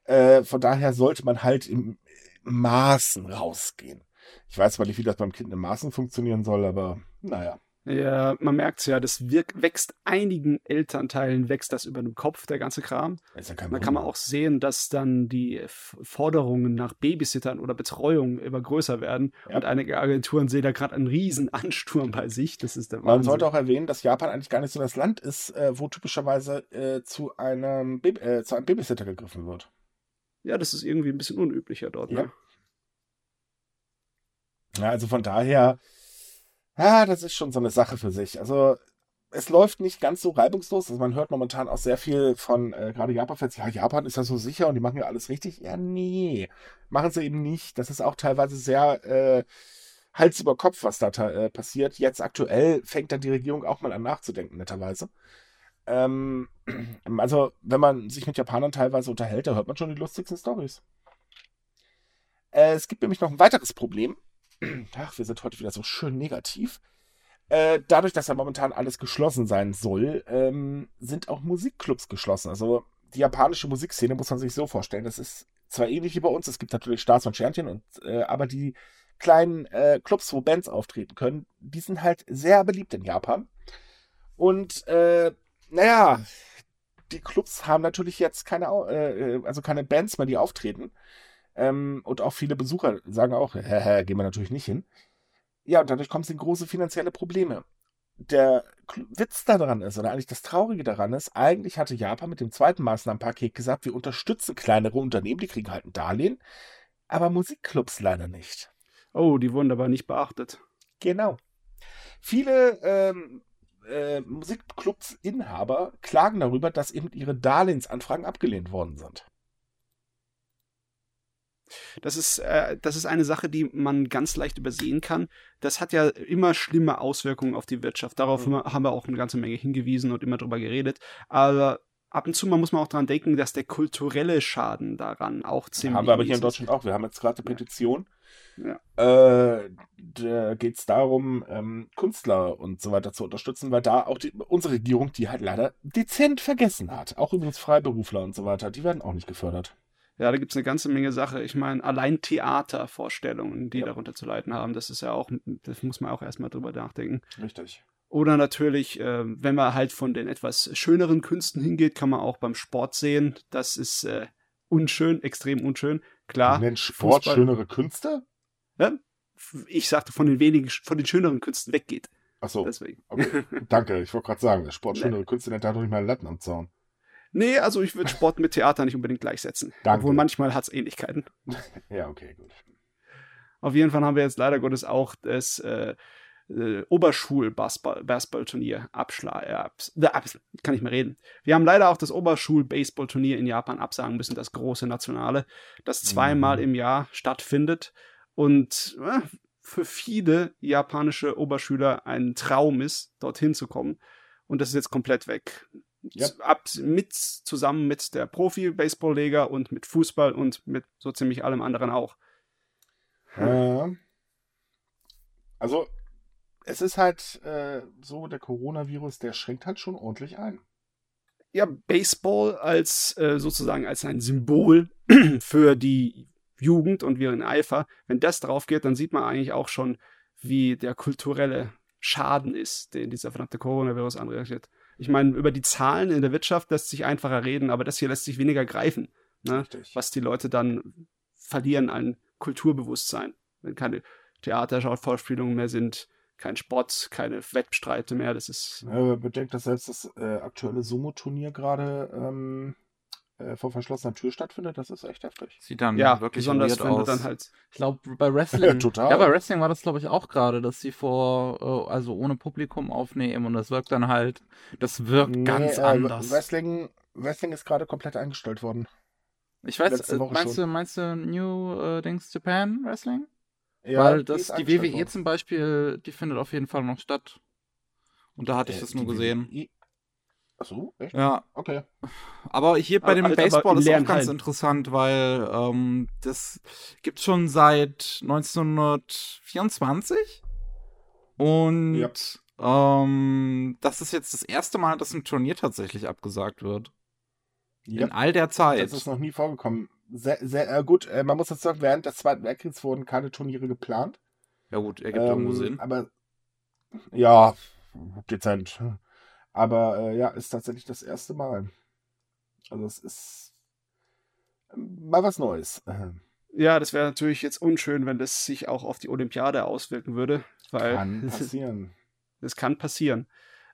Äh, von daher sollte man halt im Maßen rausgehen. Ich weiß zwar nicht, wie das beim Kind im Maßen funktionieren soll, aber naja. Ja, man merkt es ja, das wirkt, wächst einigen Elternteilen, wächst das über dem Kopf, der ganze Kram. Ja Da kann man auch sehen, dass dann die Forderungen nach Babysittern oder Betreuung immer größer werden. Ja. Und einige Agenturen sehen da gerade einen riesen Ansturm bei sich. Das ist der Man Wahnsinn. sollte auch erwähnen, dass Japan eigentlich gar nicht so das Land ist, äh, wo typischerweise äh, zu, einem Baby, äh, zu einem Babysitter gegriffen wird. ja, das ist irgendwie ein bisschen unüblicher dort. Ja. Ne? Ja, also von daher, ja, das ist schon so eine Sache für sich. Also es läuft nicht ganz so reibungslos. Also man hört momentan auch sehr viel von äh, gerade Japan-Fans, ja, Japan ist ja so sicher und die machen ja alles richtig. Ja, nee, machen sie eben nicht. Das ist auch teilweise sehr äh, Hals über Kopf, was da äh, passiert. Jetzt aktuell fängt dann die Regierung auch mal an nachzudenken, netterweise. Ähm, also, wenn man sich mit Japanern teilweise unterhält, da hört man schon die lustigsten Stories. Äh, es gibt nämlich noch ein weiteres Problem. Ach, wir sind heute wieder so schön negativ. Äh, dadurch, dass ja momentan alles geschlossen sein soll, ähm, sind auch Musikclubs geschlossen. Also die japanische Musikszene muss man sich so vorstellen. Das ist zwar ähnlich wie bei uns, es gibt natürlich Stars und Sternchen, und, äh, aber die kleinen äh, Clubs, wo Bands auftreten können, die sind halt sehr beliebt in Japan. Und äh, naja, die Clubs haben natürlich jetzt keine, äh, äh, also keine Bands mehr, die auftreten. Ähm, und auch viele Besucher sagen auch, hä, gehen wir natürlich nicht hin. Ja, und dadurch kommen sie in große finanzielle Probleme. Der Witz daran ist, oder eigentlich das Traurige daran ist, eigentlich hatte Japan mit dem zweiten Maßnahmenpaket gesagt, wir unterstützen kleinere Unternehmen, die kriegen halt ein Darlehen, aber Musikclubs leider nicht. Oh, die wurden aber nicht beachtet. Genau. Viele ähm, äh, Musikclubs-Inhaber klagen darüber, dass eben ihre Darlehensanfragen abgelehnt worden sind. Das ist, äh, das ist eine Sache, die man ganz leicht übersehen kann. Das hat ja immer schlimme Auswirkungen auf die Wirtschaft. Darauf Mhm. haben wir auch eine ganze Menge hingewiesen und immer drüber geredet. Aber ab und zu mal muss man auch daran denken, dass der kulturelle Schaden daran auch ziemlich haben wir aber hier in. Deutschland auch. Wir haben jetzt gerade eine. Petition. Ja. Äh, da geht es darum, ähm, Künstler und so weiter zu unterstützen, weil da auch die, unsere Regierung die halt leider dezent vergessen hat. Auch übrigens Freiberufler und so weiter, die werden auch nicht gefördert. Ja, da gibt es eine ganze Menge Sache. Ich meine, allein Theatervorstellungen, die Ja. darunter zu leiden haben, das ist ja auch, das muss man auch erstmal drüber nachdenken. Richtig. Oder natürlich, äh, wenn man halt von den etwas schöneren Künsten hingeht, kann man auch beim Sport sehen. Das ist äh, unschön, extrem unschön. Klar. Nennt Sport Fußball- schönere Künste? Ja? Ich sagte, von den wenigen, von den schöneren Künsten weggeht. Achso, Deswegen. okay. danke. Ich wollte gerade sagen, Sport Nee. schönere Künste nennt da doch nicht mal Latten am Zaun. Nee, also ich würde Sport mit Theater nicht unbedingt gleichsetzen. Danke. Obwohl manchmal hat es Ähnlichkeiten. Ja, okay, gut. Auf jeden Fall haben wir jetzt leider Gottes auch das äh, äh, Oberschul-Basketball-Turnier abschla äh, kann ich mehr reden. Wir haben leider auch das Oberschul-Baseball-Turnier in Japan absagen müssen, das große nationale, das zweimal Mhm. im Jahr stattfindet und äh, für viele japanische Oberschüler ein Traum ist, dorthin zu kommen. Und das ist jetzt komplett weg. Ja. Ab, mit, zusammen mit der Profi-Baseball-Liga und mit Fußball und mit so ziemlich allem anderen auch. Ja. Also, es ist halt äh, so, der Coronavirus, der schränkt halt schon ordentlich ein. ja, Baseball als äh, sozusagen als ein Symbol für die Jugend und ihren Eifer, wenn das drauf geht, dann sieht man eigentlich auch schon, wie der kulturelle Schaden ist, den dieser verdammte Coronavirus anrichtet. Ich meine, über die Zahlen in der Wirtschaft lässt sich einfacher reden, aber das hier lässt sich weniger greifen, ne? Was die Leute dann verlieren an Kulturbewusstsein, wenn keine Theatervorspielungen mehr sind, kein Sport, keine Wettstreite mehr, das ist Äh, bedenkt, dass selbst das äh, aktuelle Sumo-Turnier gerade ähm, äh, vor verschlossener Tür stattfindet, das ist echt heftig. Sieht dann Ja, wirklich besonders weird wenn aus. dann halt. Ich glaube, bei Wrestling. Total. Ja, bei Wrestling war das, glaube ich, auch gerade, dass sie vor, äh, also ohne Publikum aufnehmen und das wirkt dann halt, das wirkt Nee, ganz äh, anders. Wrestling, Wrestling ist gerade komplett eingestellt worden. ich weiß, äh, meinst schon. du, meinst du New äh, Dings Japan Wrestling? Ja, Weil die das, die eingestellt WWE worden. zum Beispiel, die findet auf jeden Fall noch statt. Und da hatte ich Äh, das nur die gesehen. WWE Achso, echt? Ja, Okay. aber hier bei Aber dem halt Baseball ist auch ganz Hallen. interessant, weil ähm, das gibt schon seit 1924 und Ja. ähm, das ist jetzt das erste Mal, dass ein Turnier tatsächlich abgesagt wird. Ja, In all der Zeit. das ist noch nie vorgekommen. Sehr, sehr äh, gut. Äh, man muss jetzt sagen, während des Zweiten Weltkriegs wurden keine Turniere geplant. ja gut, ergibt irgendwo Ähm, Sinn. Aber ja, dezent. Aber äh, ja, ist tatsächlich das erste Mal. Also es ist ähm, mal was Neues. Ja, das wäre natürlich jetzt unschön, wenn das sich auch auf die Olympiade auswirken würde, weil Kann passieren. das kann passieren.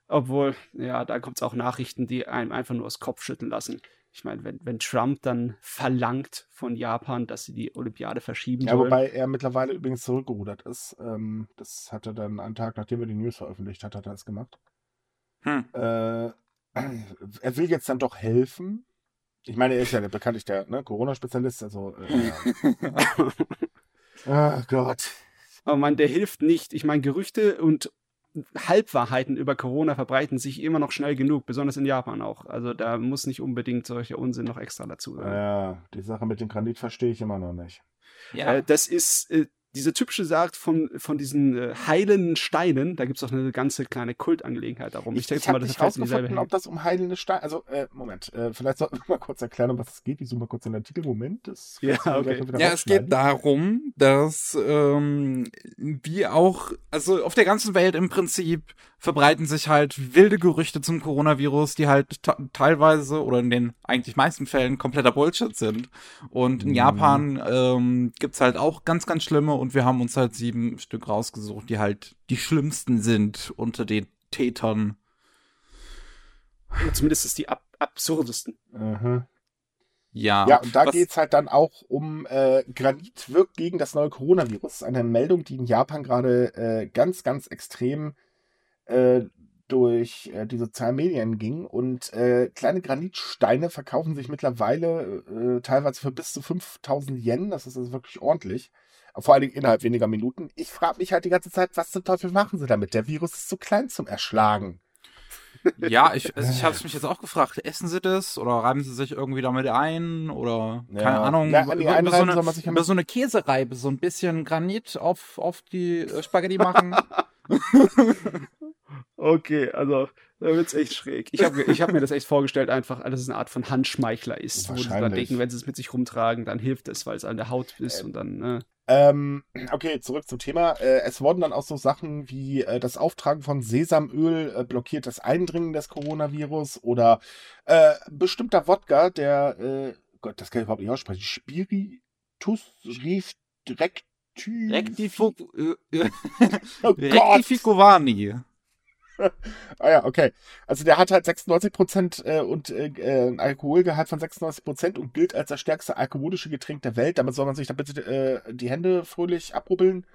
Obwohl, ja, da kommt es auch Nachrichten, die einem einfach nur das Kopf schütteln lassen. Ich meine, wenn, wenn Trump dann verlangt von Japan, dass sie die Olympiade verschieben Ja, sollen. wobei er mittlerweile übrigens zurückgerudert ist. Ähm, das hat er dann einen Tag, nachdem er die News veröffentlicht hat, hat er das gemacht. Hm. Äh, er will jetzt dann doch helfen. Ich meine, er ist ja der bekanntlich der ne, Corona-Spezialist, also. Äh, oh Gott. Aber man, der hilft nicht. Ich meine, Gerüchte und Halbwahrheiten über Corona verbreiten sich immer noch schnell genug, besonders in Japan auch. Also da muss nicht unbedingt solcher Unsinn noch extra dazu sein. Ja, die Sache mit dem Granit verstehe ich immer noch nicht. Ja. Äh, das ist äh, diese typische Sagt von, von diesen äh, heilenden Steinen. Da gibt es auch eine ganze kleine Kultangelegenheit darum. Ich, denke ich mal, habe das fällt in dieselbe rausgefunden, ob das um heilende Steine. Also, äh, Moment, äh, vielleicht sollten wir mal kurz erklären, um was es geht. Ich suche mal kurz den Artikel. Moment. Das Ja, okay. mal Ja, es geht darum, dass ähm, wie auch, also auf der ganzen Welt im Prinzip verbreiten sich halt wilde Gerüchte zum Coronavirus, die halt teilweise oder in den eigentlich meisten Fällen kompletter Bullshit sind. Und in Mhm. Japan ähm, gibt's halt auch ganz, ganz schlimme und wir haben uns halt sieben Stück rausgesucht, die halt die schlimmsten sind unter den Tätern. Oder Zumindest ist die ab absurdesten. Mhm. Ja, Ja, und da was- geht's halt dann auch um äh, Granit wirkt gegen das neue Coronavirus. Das ist eine Meldung, die in Japan gerade äh, ganz, ganz extrem äh, durch äh, die sozialen Medien ging. Und äh, kleine Granitsteine verkaufen sich mittlerweile äh, teilweise für bis zu 5000 Yen. Das ist also wirklich ordentlich. Vor allen Dingen innerhalb weniger Minuten. Ich frage mich halt die ganze Zeit, was zum Teufel machen sie damit? Der Virus ist zu klein zum Erschlagen. Ja, ich, also ich habe es mich jetzt auch gefragt, essen sie das oder reiben sie sich irgendwie damit ein oder keine Ja. Ahnung, Ja, über, über, so eine, sich über so eine Käsereibe, so ein bisschen Granit auf, auf die äh, Spaghetti machen. Okay, also da wird's echt schräg. Ich habe ich hab mir das echt vorgestellt, einfach, dass es eine Art von Handschmeichler ist, wo sie dann denken, wenn sie es mit sich rumtragen, dann hilft es, weil es an der Haut ist und dann, ne? Ähm, okay, zurück zum Thema. Äh, es wurden dann auch so Sachen wie äh, das Auftragen von Sesamöl äh, blockiert das Eindringen des Coronavirus oder äh, bestimmter Wodka, der, äh, Gott, das kann ich überhaupt nicht aussprechen, Spiritus Recti Rectifu äh, Oh Gott. Rectificovani. Ah ja, okay. Also der hat halt 96 Prozent äh, und äh, äh, ein Alkoholgehalt von 96 Prozent und gilt als das stärkste alkoholische Getränk der Welt. Damit soll man sich dann bitte äh, die Hände fröhlich abrubbeln.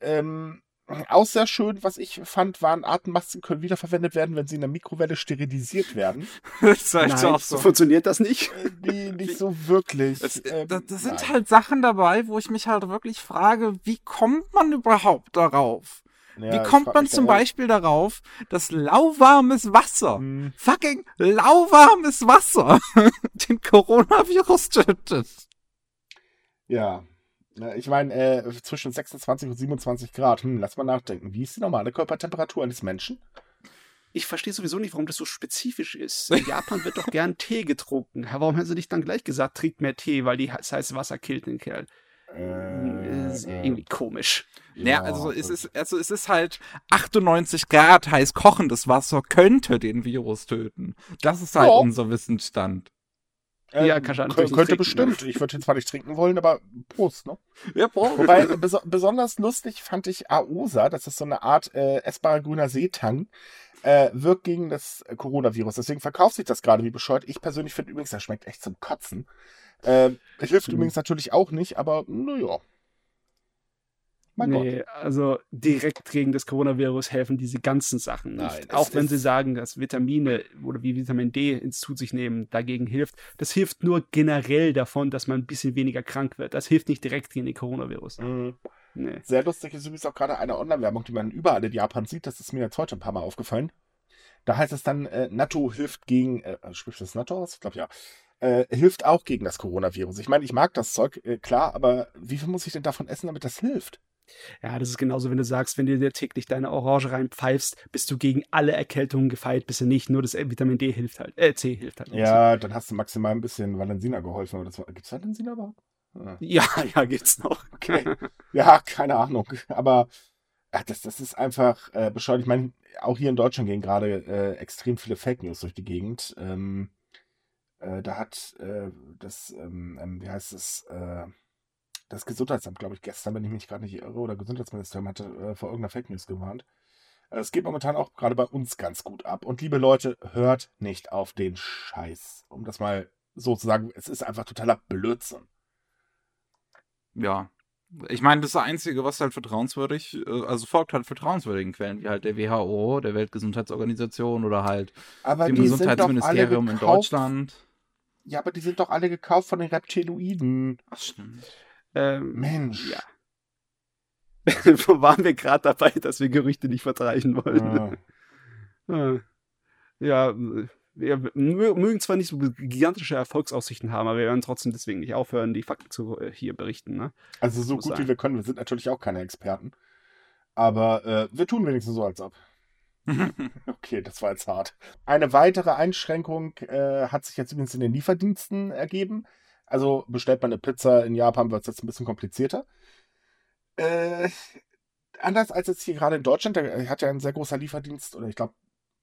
Ähm, auch sehr schön, was ich fand, waren Atemmasken können wiederverwendet werden, wenn sie in der Mikrowelle sterilisiert werden. Das ist halt Nein, auch so funktioniert das nicht. Äh, die nicht so wirklich. Es, ähm, da, da sind nein. halt Sachen dabei, wo ich mich halt wirklich frage, wie kommt man überhaupt darauf? Ja, wie kommt man zum Beispiel darauf, dass lauwarmes Wasser, Hm, fucking lauwarmes Wasser, den Coronavirus tötet? Ja. Ja, Ich meine, äh, zwischen 26 und 27 Grad. Hm, lass mal nachdenken. Wie ist die normale Körpertemperatur eines Menschen? Ich verstehe sowieso nicht, warum das so spezifisch ist. In Japan wird doch gern Tee getrunken. Warum haben sie nicht dann gleich gesagt, trinkt mehr Tee, weil die, das heiße Wasser killt den Kerl? Äh, ist irgendwie komisch. Ja, also es ist, also es ist halt 98 Grad heiß kochendes Wasser könnte den Virus töten. Das ist halt Ja. unser Wissensstand. Äh, Ja, kann könnte trinken, bestimmt. Ich würde jetzt zwar nicht trinken wollen, aber Prost, ne? Ja, Wobei, beso besonders lustig fand ich Aosa. Das ist so eine Art äh, essbarer grüner Seetang. Äh, wirkt gegen das Coronavirus. Deswegen verkauft sich das gerade wie bescheuert. Ich persönlich finde übrigens, das schmeckt echt zum Kotzen. Äh, hilft Mhm. übrigens natürlich auch nicht, aber naja. Mein Gott. nee, also direkt gegen das Coronavirus helfen diese ganzen Sachen nicht. Nein, Auch wenn sie sagen, dass Vitamine oder wie Vitamin D ins zu sich nehmen dagegen hilft. Das hilft nur generell davon, dass man ein bisschen weniger krank wird. Das hilft nicht direkt gegen den Coronavirus. Mhm. Nee. Sehr lustig ist übrigens auch gerade eine Online-Werbung, die man überall in Japan sieht. Das ist mir jetzt heute ein paar Mal aufgefallen. Da heißt es dann, äh, Natto hilft gegen, äh, spricht das Natto aus? Ich glaube ja. Äh, hilft auch gegen das Coronavirus. Ich meine, ich mag das Zeug, äh, klar, aber wie viel muss ich denn davon essen, damit das hilft? Ja, das ist genauso, wenn du sagst, wenn du dir täglich deine Orange reinpfeifst, bist du gegen alle Erkältungen gefeit, bist du nicht. Nur das Vitamin D hilft halt. Äh, C hilft halt. Ja, dann hast du maximal ein bisschen Valensina geholfen. Gibt es Valensina überhaupt? Ah, Ja, ja, gibt's noch. Okay. ja, keine Ahnung. Aber ach, das, das ist einfach äh, bescheuert. Ich meine, auch hier in Deutschland gehen gerade äh, extrem viele Fake News durch die Gegend. Ähm, äh, da hat äh, das, ähm, ähm, wie heißt es, äh, das Gesundheitsamt, glaube ich, gestern, wenn ich mich gerade nicht irre, oder Gesundheitsministerium hatte äh, vor irgendeiner Fake News gewarnt. Äh, Es geht momentan auch gerade bei uns ganz gut ab. Und liebe Leute, hört nicht auf den Scheiß. Um das mal so zu sagen, es ist einfach totaler Blödsinn. Ja. Ich meine, das ist das Einzige, was halt vertrauenswürdig, äh, also folgt halt vertrauenswürdigen Quellen, wie halt der WHO, der Weltgesundheitsorganisation oder halt Aber dem die sind doch alle Gesundheitsministerium in gekauft Deutschland. Ja, aber die sind doch alle gekauft von den Reptiloiden. Ach, stimmt. Ähm, Mensch. Ja. Wo waren wir gerade dabei, dass wir Gerüchte nicht vertreiben wollen? Äh, Ah. Ja, wir mö- mögen zwar nicht so gigantische Erfolgsaussichten haben, aber wir werden trotzdem deswegen nicht aufhören, die Fakten zu äh, hier berichten. Ne? also so gut sein. wie wir können. Wir sind natürlich auch keine Experten. Aber äh, wir tun wenigstens so, als ob. Okay, das war jetzt hart. Eine weitere Einschränkung äh, hat sich jetzt übrigens in den Lieferdiensten ergeben. Also bestellt man eine Pizza in Japan, wird es jetzt ein bisschen komplizierter. Äh, anders als jetzt hier gerade in Deutschland, da hat ja ein sehr großer Lieferdienst, oder ich glaube,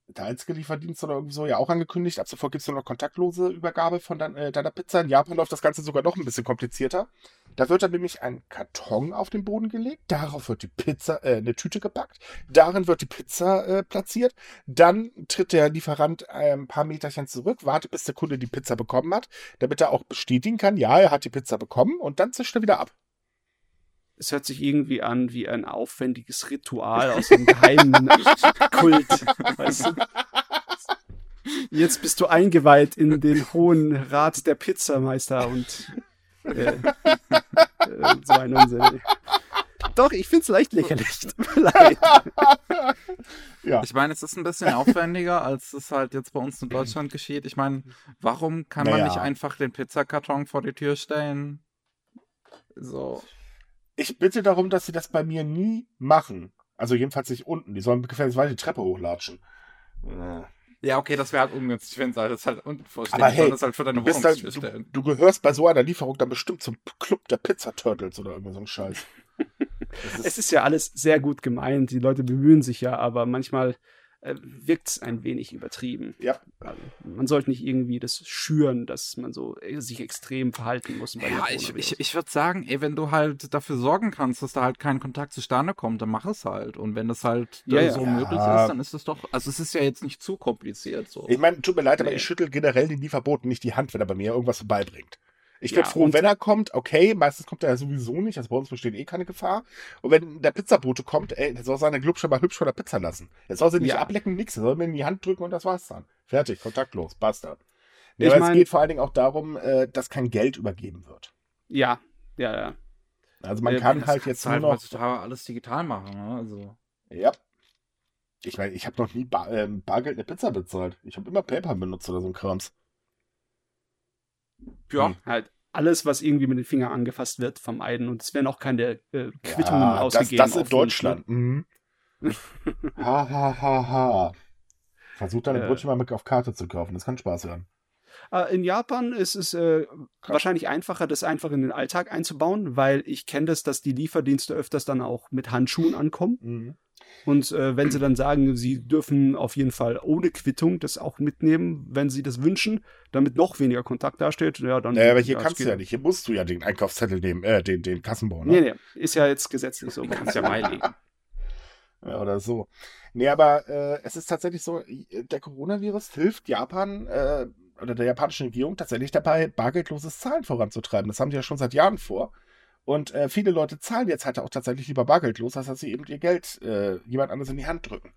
der einzige Lieferdienst oder irgendwie so, ja auch angekündigt. Ab sofort gibt es nur noch kontaktlose Übergabe von dein, äh, deiner Pizza. In Japan läuft das Ganze sogar noch ein bisschen komplizierter. Da wird dann nämlich ein Karton auf den Boden gelegt. Darauf wird die Pizza, äh, eine Tüte gepackt. Darin wird die Pizza äh, platziert. Dann tritt der Lieferant ein paar Meterchen zurück, wartet, bis der Kunde die Pizza bekommen hat, damit er auch bestätigen kann, ja, er hat die Pizza bekommen und dann zischt er wieder ab. Es hört sich irgendwie an wie ein aufwendiges Ritual aus einem geheimen Kult. Weißt du? Jetzt bist du eingeweiht in den hohen Rat der Pizzameister und äh, äh, so ein Unsinn. Doch, ich find's leicht lächerlich. Tut mir leid. ja. Ich meine, es ist ein bisschen aufwendiger, als es halt jetzt bei uns in Deutschland geschieht. Ich meine, warum kann man Naja. nicht einfach den Pizzakarton vor die Tür stellen? So. Ich bitte darum, dass sie das bei mir nie machen. Also jedenfalls nicht unten. Die sollen gefährlicherweise die Treppe hochlatschen. Ja, okay, das wäre halt ungünstig, wenn es halt, das halt unvorstellbar. Aber Die sollen hey, das halt für deine Du, da, du, du gehörst bei so einer Lieferung dann bestimmt zum Club der Pizza-Turtles oder irgendwie so ein Scheiß. Ist, Es ist ja alles sehr gut gemeint. Die Leute bemühen sich ja, aber manchmal äh, wirkt es ein wenig übertrieben. ja, Also, man sollte nicht irgendwie das schüren, dass man so äh, sich extrem verhalten muss. Ja, ich, ich, ich würde sagen, ey, wenn du halt dafür sorgen kannst, dass da halt kein Kontakt zustande kommt, dann mach es halt. Und wenn das halt Ja, ja. so Ja. möglich ist, dann ist es doch, also es ist ja jetzt nicht zu kompliziert so. ich meine, tut mir leid, aber Nee. ich schüttel generell den Lieferboten nicht die Hand, wenn er bei mir irgendwas vorbeibringt. Ich bin Ja, froh, wenn er kommt, okay, meistens kommt er ja sowieso nicht, also bei uns besteht eh keine Gefahr. Und wenn der Pizzabote kommt, ey, der soll seine Glubsche mal hübsch von der Pizza lassen. Er soll sie nicht Ja. ablecken, nix, er soll mir in die Hand drücken und das war's dann. Fertig, kontaktlos, basta. Nee, Ich aber es mein- geht vor allen Dingen auch darum, äh, dass kein Geld übergeben wird. ja, ja, ja. Also man Äh, kann halt jetzt du nur halt noch heutzutage alles digital machen, ne? Also. Ja. Ich meine, ich habe noch nie Bar, ähm, Bargeld eine Pizza bezahlt. Ich habe immer PayPal benutzt oder so ein Krams. Ja, Hm. Halt alles, was irgendwie mit den Fingern angefasst wird, vermeiden. Und es werden auch keine äh, Quittungen Ja, das, ausgegeben. das in auf Wunsch, ne? Deutschland. Mhm. ha, ha, ha, ha. Versuch deine Äh. Brötchen mal mit auf Karte zu kaufen. Das kann Spaß werden. Äh, in Japan ist es äh, wahrscheinlich einfacher, das einfach in den Alltag einzubauen, weil ich kenne das, dass die Lieferdienste öfters dann auch mit Handschuhen ankommen. Mhm. Und äh, wenn sie dann sagen, sie dürfen auf jeden Fall ohne Quittung das auch mitnehmen, wenn sie das wünschen, damit noch weniger Kontakt dasteht, ja, dann. Naja, aber hier ja, kannst du es ja nicht. Hier musst du ja den Einkaufszettel nehmen, äh, den, den Kassenbon. Nee, Ne? nee, ist ja jetzt gesetzlich so. du kannst ja beilegen. Ja, oder so. Nee, aber äh, es ist tatsächlich so, der Coronavirus hilft Japan äh, oder der japanischen Regierung tatsächlich dabei, bargeldloses Zahlen voranzutreiben. Das haben die ja schon seit Jahren vor. Und äh, viele Leute zahlen jetzt halt auch tatsächlich lieber bargeldlos, als dass sie eben ihr Geld äh, jemand anderes in die Hand drücken.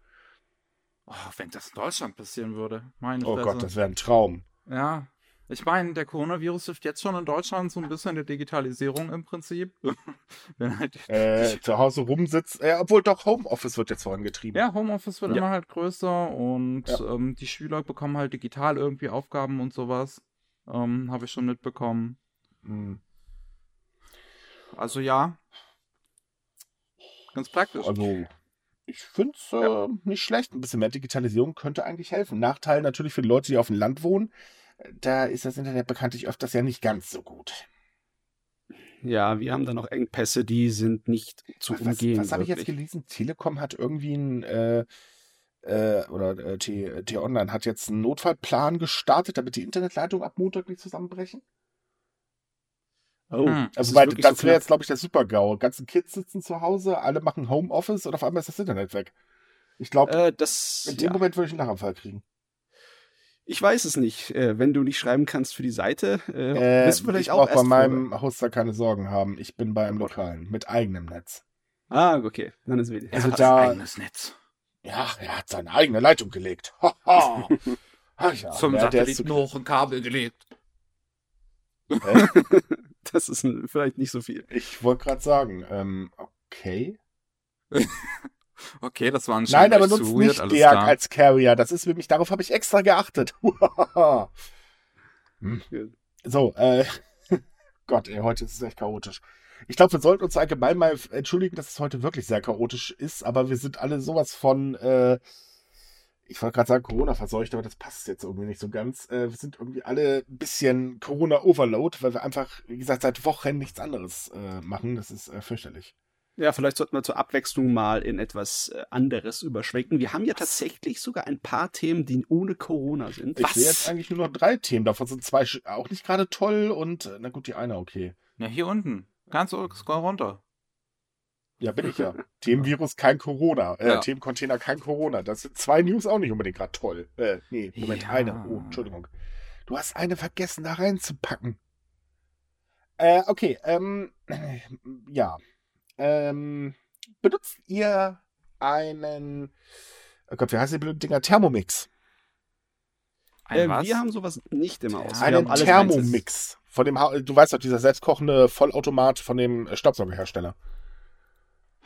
Oh, wenn das in Deutschland passieren würde. Meine oh Fresse. Gott, das wäre ein Traum. Ja. Ich meine, der Coronavirus hilft jetzt schon in Deutschland so ein bisschen der Digitalisierung im Prinzip. Wenn halt äh, zu Hause rumsitzt, äh, obwohl doch Homeoffice wird jetzt vorangetrieben. Ja, Homeoffice wird ja. immer halt größer und Ja. ähm, die Schüler bekommen halt digital irgendwie Aufgaben und sowas. Ähm, Habe ich schon mitbekommen. Hm. Also ja. Ganz praktisch. Also, ich finde es äh, nicht schlecht. Ein bisschen mehr Digitalisierung könnte eigentlich helfen. Nachteil natürlich für die Leute, die auf dem Land wohnen. Da ist das Internet bekanntlich öfters ja nicht ganz so gut. Ja, wir haben da noch Engpässe, die sind nicht zu was umgehen. was habe ich jetzt gelesen? Telekom hat irgendwie ein, äh, äh, oder äh, T- T-Online hat jetzt einen Notfallplan gestartet, damit die Internetleitungen ab Montag nicht zusammenbrechen. Oh, Hm. das Also, wirklich das so wäre jetzt, glaube ich, der Super-GAU. Ganzen Kids sitzen zu Hause, alle machen Homeoffice und auf einmal ist das Internet weg. Ich glaube, Äh, in dem ja. Moment würde ich einen Lachanfall kriegen. Ich weiß es nicht. Äh, wenn du nicht schreiben kannst für die Seite, Äh, äh, bist du vielleicht ich auch bei meinem Hoster keine Sorgen haben. Ich bin bei einem Lokalen mit eigenem Netz. Ah, okay. Dann ist wenig. er also hat da- ein eigenes Netz. Ja, er hat seine eigene Leitung gelegt. Haha. Ach ja, Zum ja, der ist Satelliten hoch ein Kabel gelegt. Hä? Das ist vielleicht nicht so viel. Ich wollte gerade sagen, ähm, okay. Okay, das war ein Nein, aber nutzt weird, nicht Derg klar. als Carrier. Das ist nämlich, darauf habe ich extra geachtet. Hm. so, äh, Gott, ey, heute ist es echt chaotisch. Ich glaube, wir sollten uns allgemein mal entschuldigen, dass es heute wirklich sehr chaotisch ist, aber wir sind alle sowas von, äh, ich wollte gerade sagen Corona verseucht, aber das passt jetzt irgendwie nicht so ganz. Äh, wir sind irgendwie alle ein bisschen Corona-Overload, weil wir einfach, wie gesagt, seit Wochen nichts anderes äh, machen. Das ist äh, fürchterlich. Ja, vielleicht sollten wir zur Abwechslung mal in etwas äh, anderes überschwenken. Wir haben ja tatsächlich sogar ein paar Themen, die ohne Corona sind. Ich Was? sehe jetzt eigentlich nur noch drei Themen. Davon sind zwei auch nicht gerade toll und, äh, na gut, die eine okay. Ja, hier unten. Ganz scroll runter. Ja, bin ich ja. Themenvirus kein Corona. Äh, Ja. Themencontainer kein Corona. Das sind zwei News auch nicht unbedingt gerade toll. Äh, nee, Moment, Ja. eine. Oh, Entschuldigung. Du hast eine vergessen, da reinzupacken. Äh, okay, ähm, ja. Ähm, benutzt ihr einen, oh Gott, wie heißt die blöden Dinger? Thermomix. Ein Äh, was? wir haben sowas nicht im Haus. Einen Thermomix. Von dem, Ha- du weißt doch, dieser selbstkochende Vollautomat von dem äh, Staubsaugerhersteller.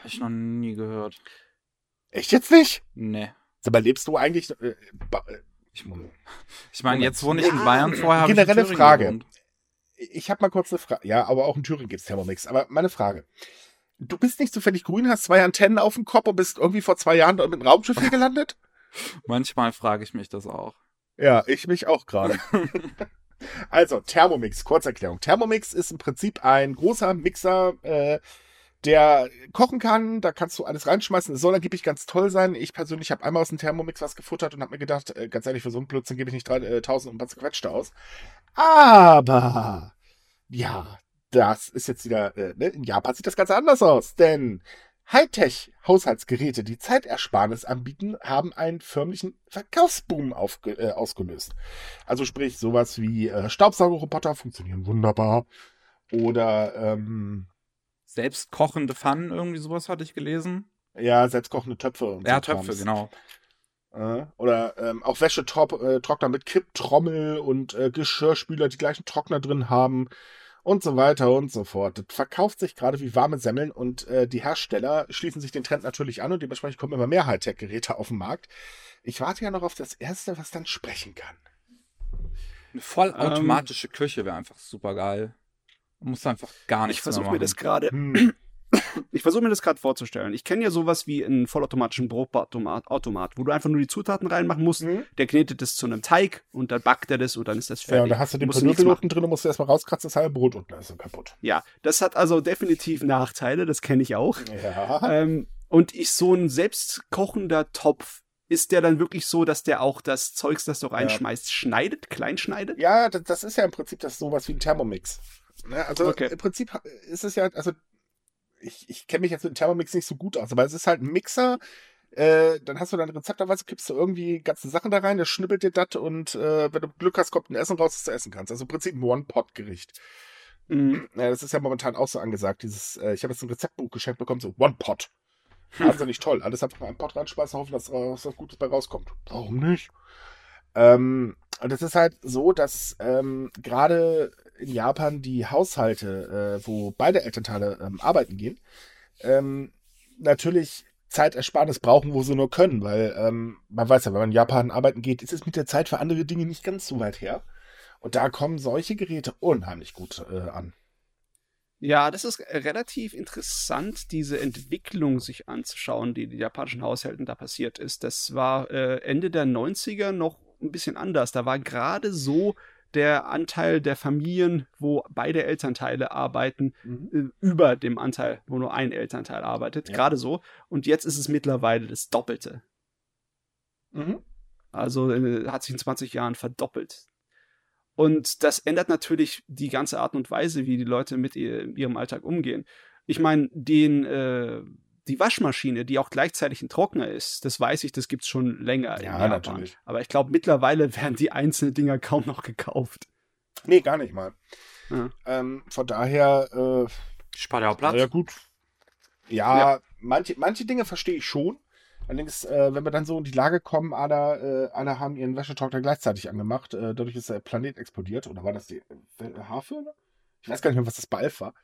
Hab ich noch nie gehört. Echt jetzt nicht? Nee. Mal, lebst du eigentlich, äh, äh, Ich, ich meine, jetzt wohne ich in Bayern, vorher habe ich generelle Frage. gewohnt. ich habe mal kurz eine Frage. Ja, aber auch in Thüringen gibt's Thermomix. Aber meine Frage. Du bist nicht zufällig grün, hast zwei Antennen auf dem Kopf und bist irgendwie vor zwei Jahren mit einem Raumschiff hier gelandet? Manchmal frage ich mich das auch. Ja, ich mich auch gerade. also, Thermomix, Kurzerklärung. Thermomix ist im Prinzip ein großer Mixer, äh, der kochen kann. Da kannst du alles reinschmeißen. Es soll angeblich ganz toll sein. Ich persönlich habe einmal aus dem Thermomix was gefuttert und habe mir gedacht, äh, ganz ehrlich, für so einen Blödsinn gebe ich nicht drei- äh, 1000 und ein paar zerquetschte aus. Aber, ja, das ist jetzt wieder, äh, ne? in Japan sieht das Ganze anders aus. Denn Hightech-Haushaltsgeräte, die Zeitersparnis anbieten, haben einen förmlichen Verkaufsboom aufge äh, ausgelöst. Also sprich, sowas wie äh, Staubsaugerroboter funktionieren wunderbar. Oder ähm, Selbst kochende Pfannen, irgendwie sowas hatte ich gelesen. ja, selbstkochende Töpfe. Und Ja, so Töpfe, Krams. genau. Äh, oder ähm, auch Wäschetrockner äh, Trockner mit Kipptrommel und äh, Geschirrspüler, die gleichen Trockner drin haben und so weiter und so fort. Das verkauft sich gerade wie warme Semmeln und äh, die Hersteller schließen sich den Trend natürlich an und dementsprechend kommen immer mehr Hightech-Geräte auf den Markt. Ich warte ja noch auf das erste, was dann sprechen kann. Eine vollautomatische Küche wäre einfach super geil. Muss einfach gar Ich nichts mehr versuche mir das gerade, Hm. ich versuche mir das gerade vorzustellen. Ich kenne ja sowas wie einen vollautomatischen Brotautomat, Automat, wo du einfach nur die Zutaten reinmachen musst. Mhm. Der knetet es zu einem Teig und dann backt er das und dann ist das fertig. Ja, und da hast du den Prämierpiloten drin und musst du erstmal rauskratzen, das halbe Brot unten ist so kaputt. Ja, das hat also definitiv Nachteile, das kenne ich auch. Ja. Ähm, und ich so ein selbstkochender Topf, ist der dann wirklich so, dass der auch das Zeugs, das du reinschmeißt, schneidet, klein schneidet? Ja, das, das ist ja im Prinzip das sowas wie ein Thermomix. Ne? Also Okay. im Prinzip ist es ja, also ich, ich kenne mich jetzt mit Thermomix nicht so gut aus, aber es ist halt ein Mixer. Äh, dann hast du deine Rezepterweise, kippst du irgendwie ganze Sachen da rein, der schnippelt dir das und äh, wenn du Glück hast, kommt ein Essen raus, das du essen kannst. Also im Prinzip ein One-Pot-Gericht. Mhm. Ja, das ist ja momentan auch so angesagt. Dieses, äh, ich habe jetzt ein Rezeptbuch geschenkt bekommen, so One-Pot. Wahnsinnig toll. Alles einfach in einen Pot reinschmeißen, hoffen, dass was Gutes bei rauskommt. Warum nicht? Ähm, und es ist halt so, dass ähm, gerade in Japan die Haushalte, äh, wo beide Elternteile ähm, arbeiten gehen, ähm, natürlich Zeitersparnis brauchen, wo sie nur können, weil ähm, man weiß ja, wenn man in Japan arbeiten geht, ist es mit der Zeit für andere Dinge nicht ganz so weit her. Und da kommen solche Geräte unheimlich gut äh, an. Ja, das ist relativ interessant, diese Entwicklung sich anzuschauen, die in den japanischen Haushalten da passiert ist. Das war äh, Ende der 90er noch ein bisschen anders. Da war gerade so der Anteil der Familien, wo beide Elternteile arbeiten, mhm. äh, über dem Anteil, wo nur ein Elternteil arbeitet. Ja. Gerade so. Und jetzt ist es mittlerweile das Doppelte. Mhm. Also äh, hat sich in 20 Jahren verdoppelt. Und das ändert natürlich die ganze Art und Weise, wie die Leute mit ihr, ihrem Alltag umgehen. Ich meine, den äh, die Waschmaschine, die auch gleichzeitig ein Trockner ist, das weiß ich, das gibt es schon länger. Ja, natürlich. Aber ich glaube, mittlerweile werden die einzelnen Dinger kaum noch gekauft. Nee, gar nicht mal. Ja. Ähm, von daher. Äh, Spart ja auch Platz. Ja, gut. Ja, ja, Manche, manche Dinge verstehe ich schon. Allerdings, äh, wenn wir dann so in die Lage kommen, alle, äh, alle haben ihren Wäschetrockner gleichzeitig angemacht, äh, dadurch ist der Planet explodiert. Oder war das die äh, Haarföhne? Ich weiß gar nicht mehr, was das bei Alf war.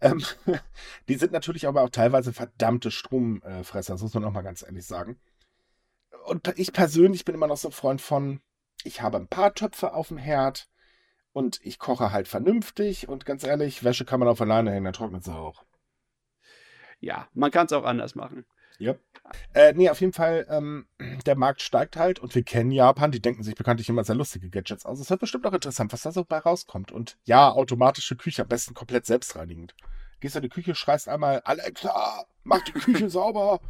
Ähm, die sind natürlich aber auch teilweise verdammte Stromfresser, das muss man auch mal ganz ehrlich sagen. Und ich persönlich bin immer noch so ein Freund von, ich habe ein paar Töpfe auf dem Herd und ich koche halt vernünftig und ganz ehrlich, Wäsche kann man auf alleine hängen, dann trocknet sie auch. Ja, man kann es auch anders machen. Ja. Äh, nee, auf jeden Fall, ähm, der Markt steigt halt und wir kennen Japan, die denken sich bekanntlich immer sehr lustige Gadgets aus. Es wird bestimmt auch interessant, was da so bei rauskommt. Und ja, automatische Küche, am besten komplett selbstreinigend. Gehst du in die Küche, schreist einmal, Alexa, mach die Küche sauber.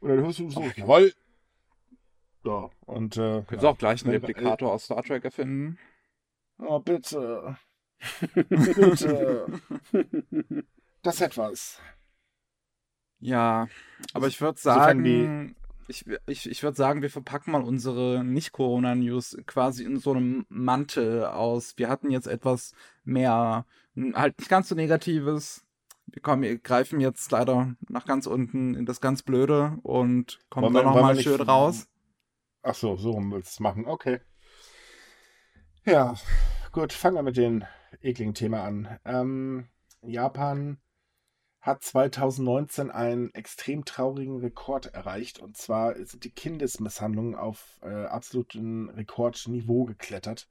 Und dann hörst du so, okay. jawoll. Ja, und äh. Kannst ja, auch gleich einen Replikator äh, aus Star Trek erfinden. Oh, bitte. bitte. das etwas. Ja, aber ich würde sagen, ich, ich, ich würde sagen, wir verpacken mal unsere Nicht-Corona-News quasi in so einem Mantel aus. Wir hatten jetzt etwas mehr, halt nicht ganz so Negatives. Wir, kommen, wir greifen jetzt leider nach ganz unten in das ganz Blöde und kommen dann nochmal schön raus. Ach so, so willst du es machen. Okay. Ja, gut, fangen wir mit dem ekligen Thema an. Ähm, Japan hat 2019 einen extrem traurigen Rekord erreicht. Und zwar sind die Kindesmisshandlungen auf äh, absoluten Rekordniveau geklettert.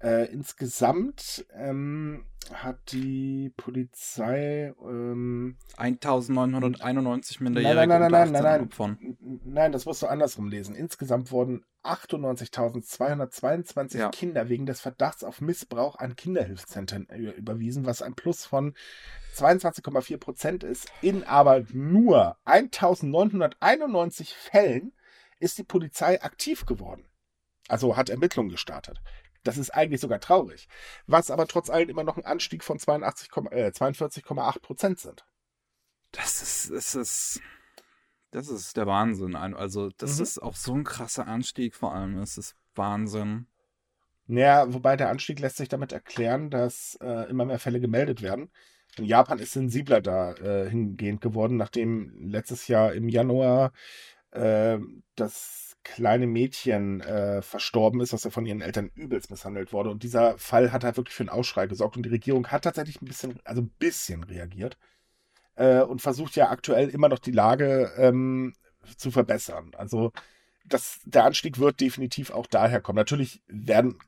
Äh, insgesamt ähm, hat die Polizei ähm, 1991 Minderjährige nein, nein, nein, nein, nein, nein, nein, das musst du andersrum lesen. Insgesamt wurden 98.222 ja. Kinder wegen des Verdachts auf Missbrauch an Kinderhilfszentren überwiesen, was ein Plus von 22,4 Prozent ist. In aber nur 1991 Fällen ist die Polizei aktiv geworden. Also hat Ermittlungen gestartet. Das ist eigentlich sogar traurig. Was aber trotz allem immer noch ein Anstieg von 82, äh, 42,8 Prozent sind. Das ist, das ist, das ist der Wahnsinn. Also, das mhm. ist auch so ein krasser Anstieg, vor allem. Es ist Wahnsinn. Naja, wobei der Anstieg lässt sich damit erklären, dass äh, immer mehr Fälle gemeldet werden. Und Japan ist sensibler da äh, hingehend geworden, nachdem letztes Jahr im Januar äh, das kleine Mädchen äh, verstorben ist, was ja von ihren Eltern übelst misshandelt wurde. Und dieser Fall hat halt wirklich für einen Aufschrei gesorgt. Und die Regierung hat tatsächlich ein bisschen, also ein bisschen reagiert äh, und versucht ja aktuell immer noch die Lage ähm, zu verbessern. Also das, der Anstieg wird definitiv auch daher kommen. Natürlich werden,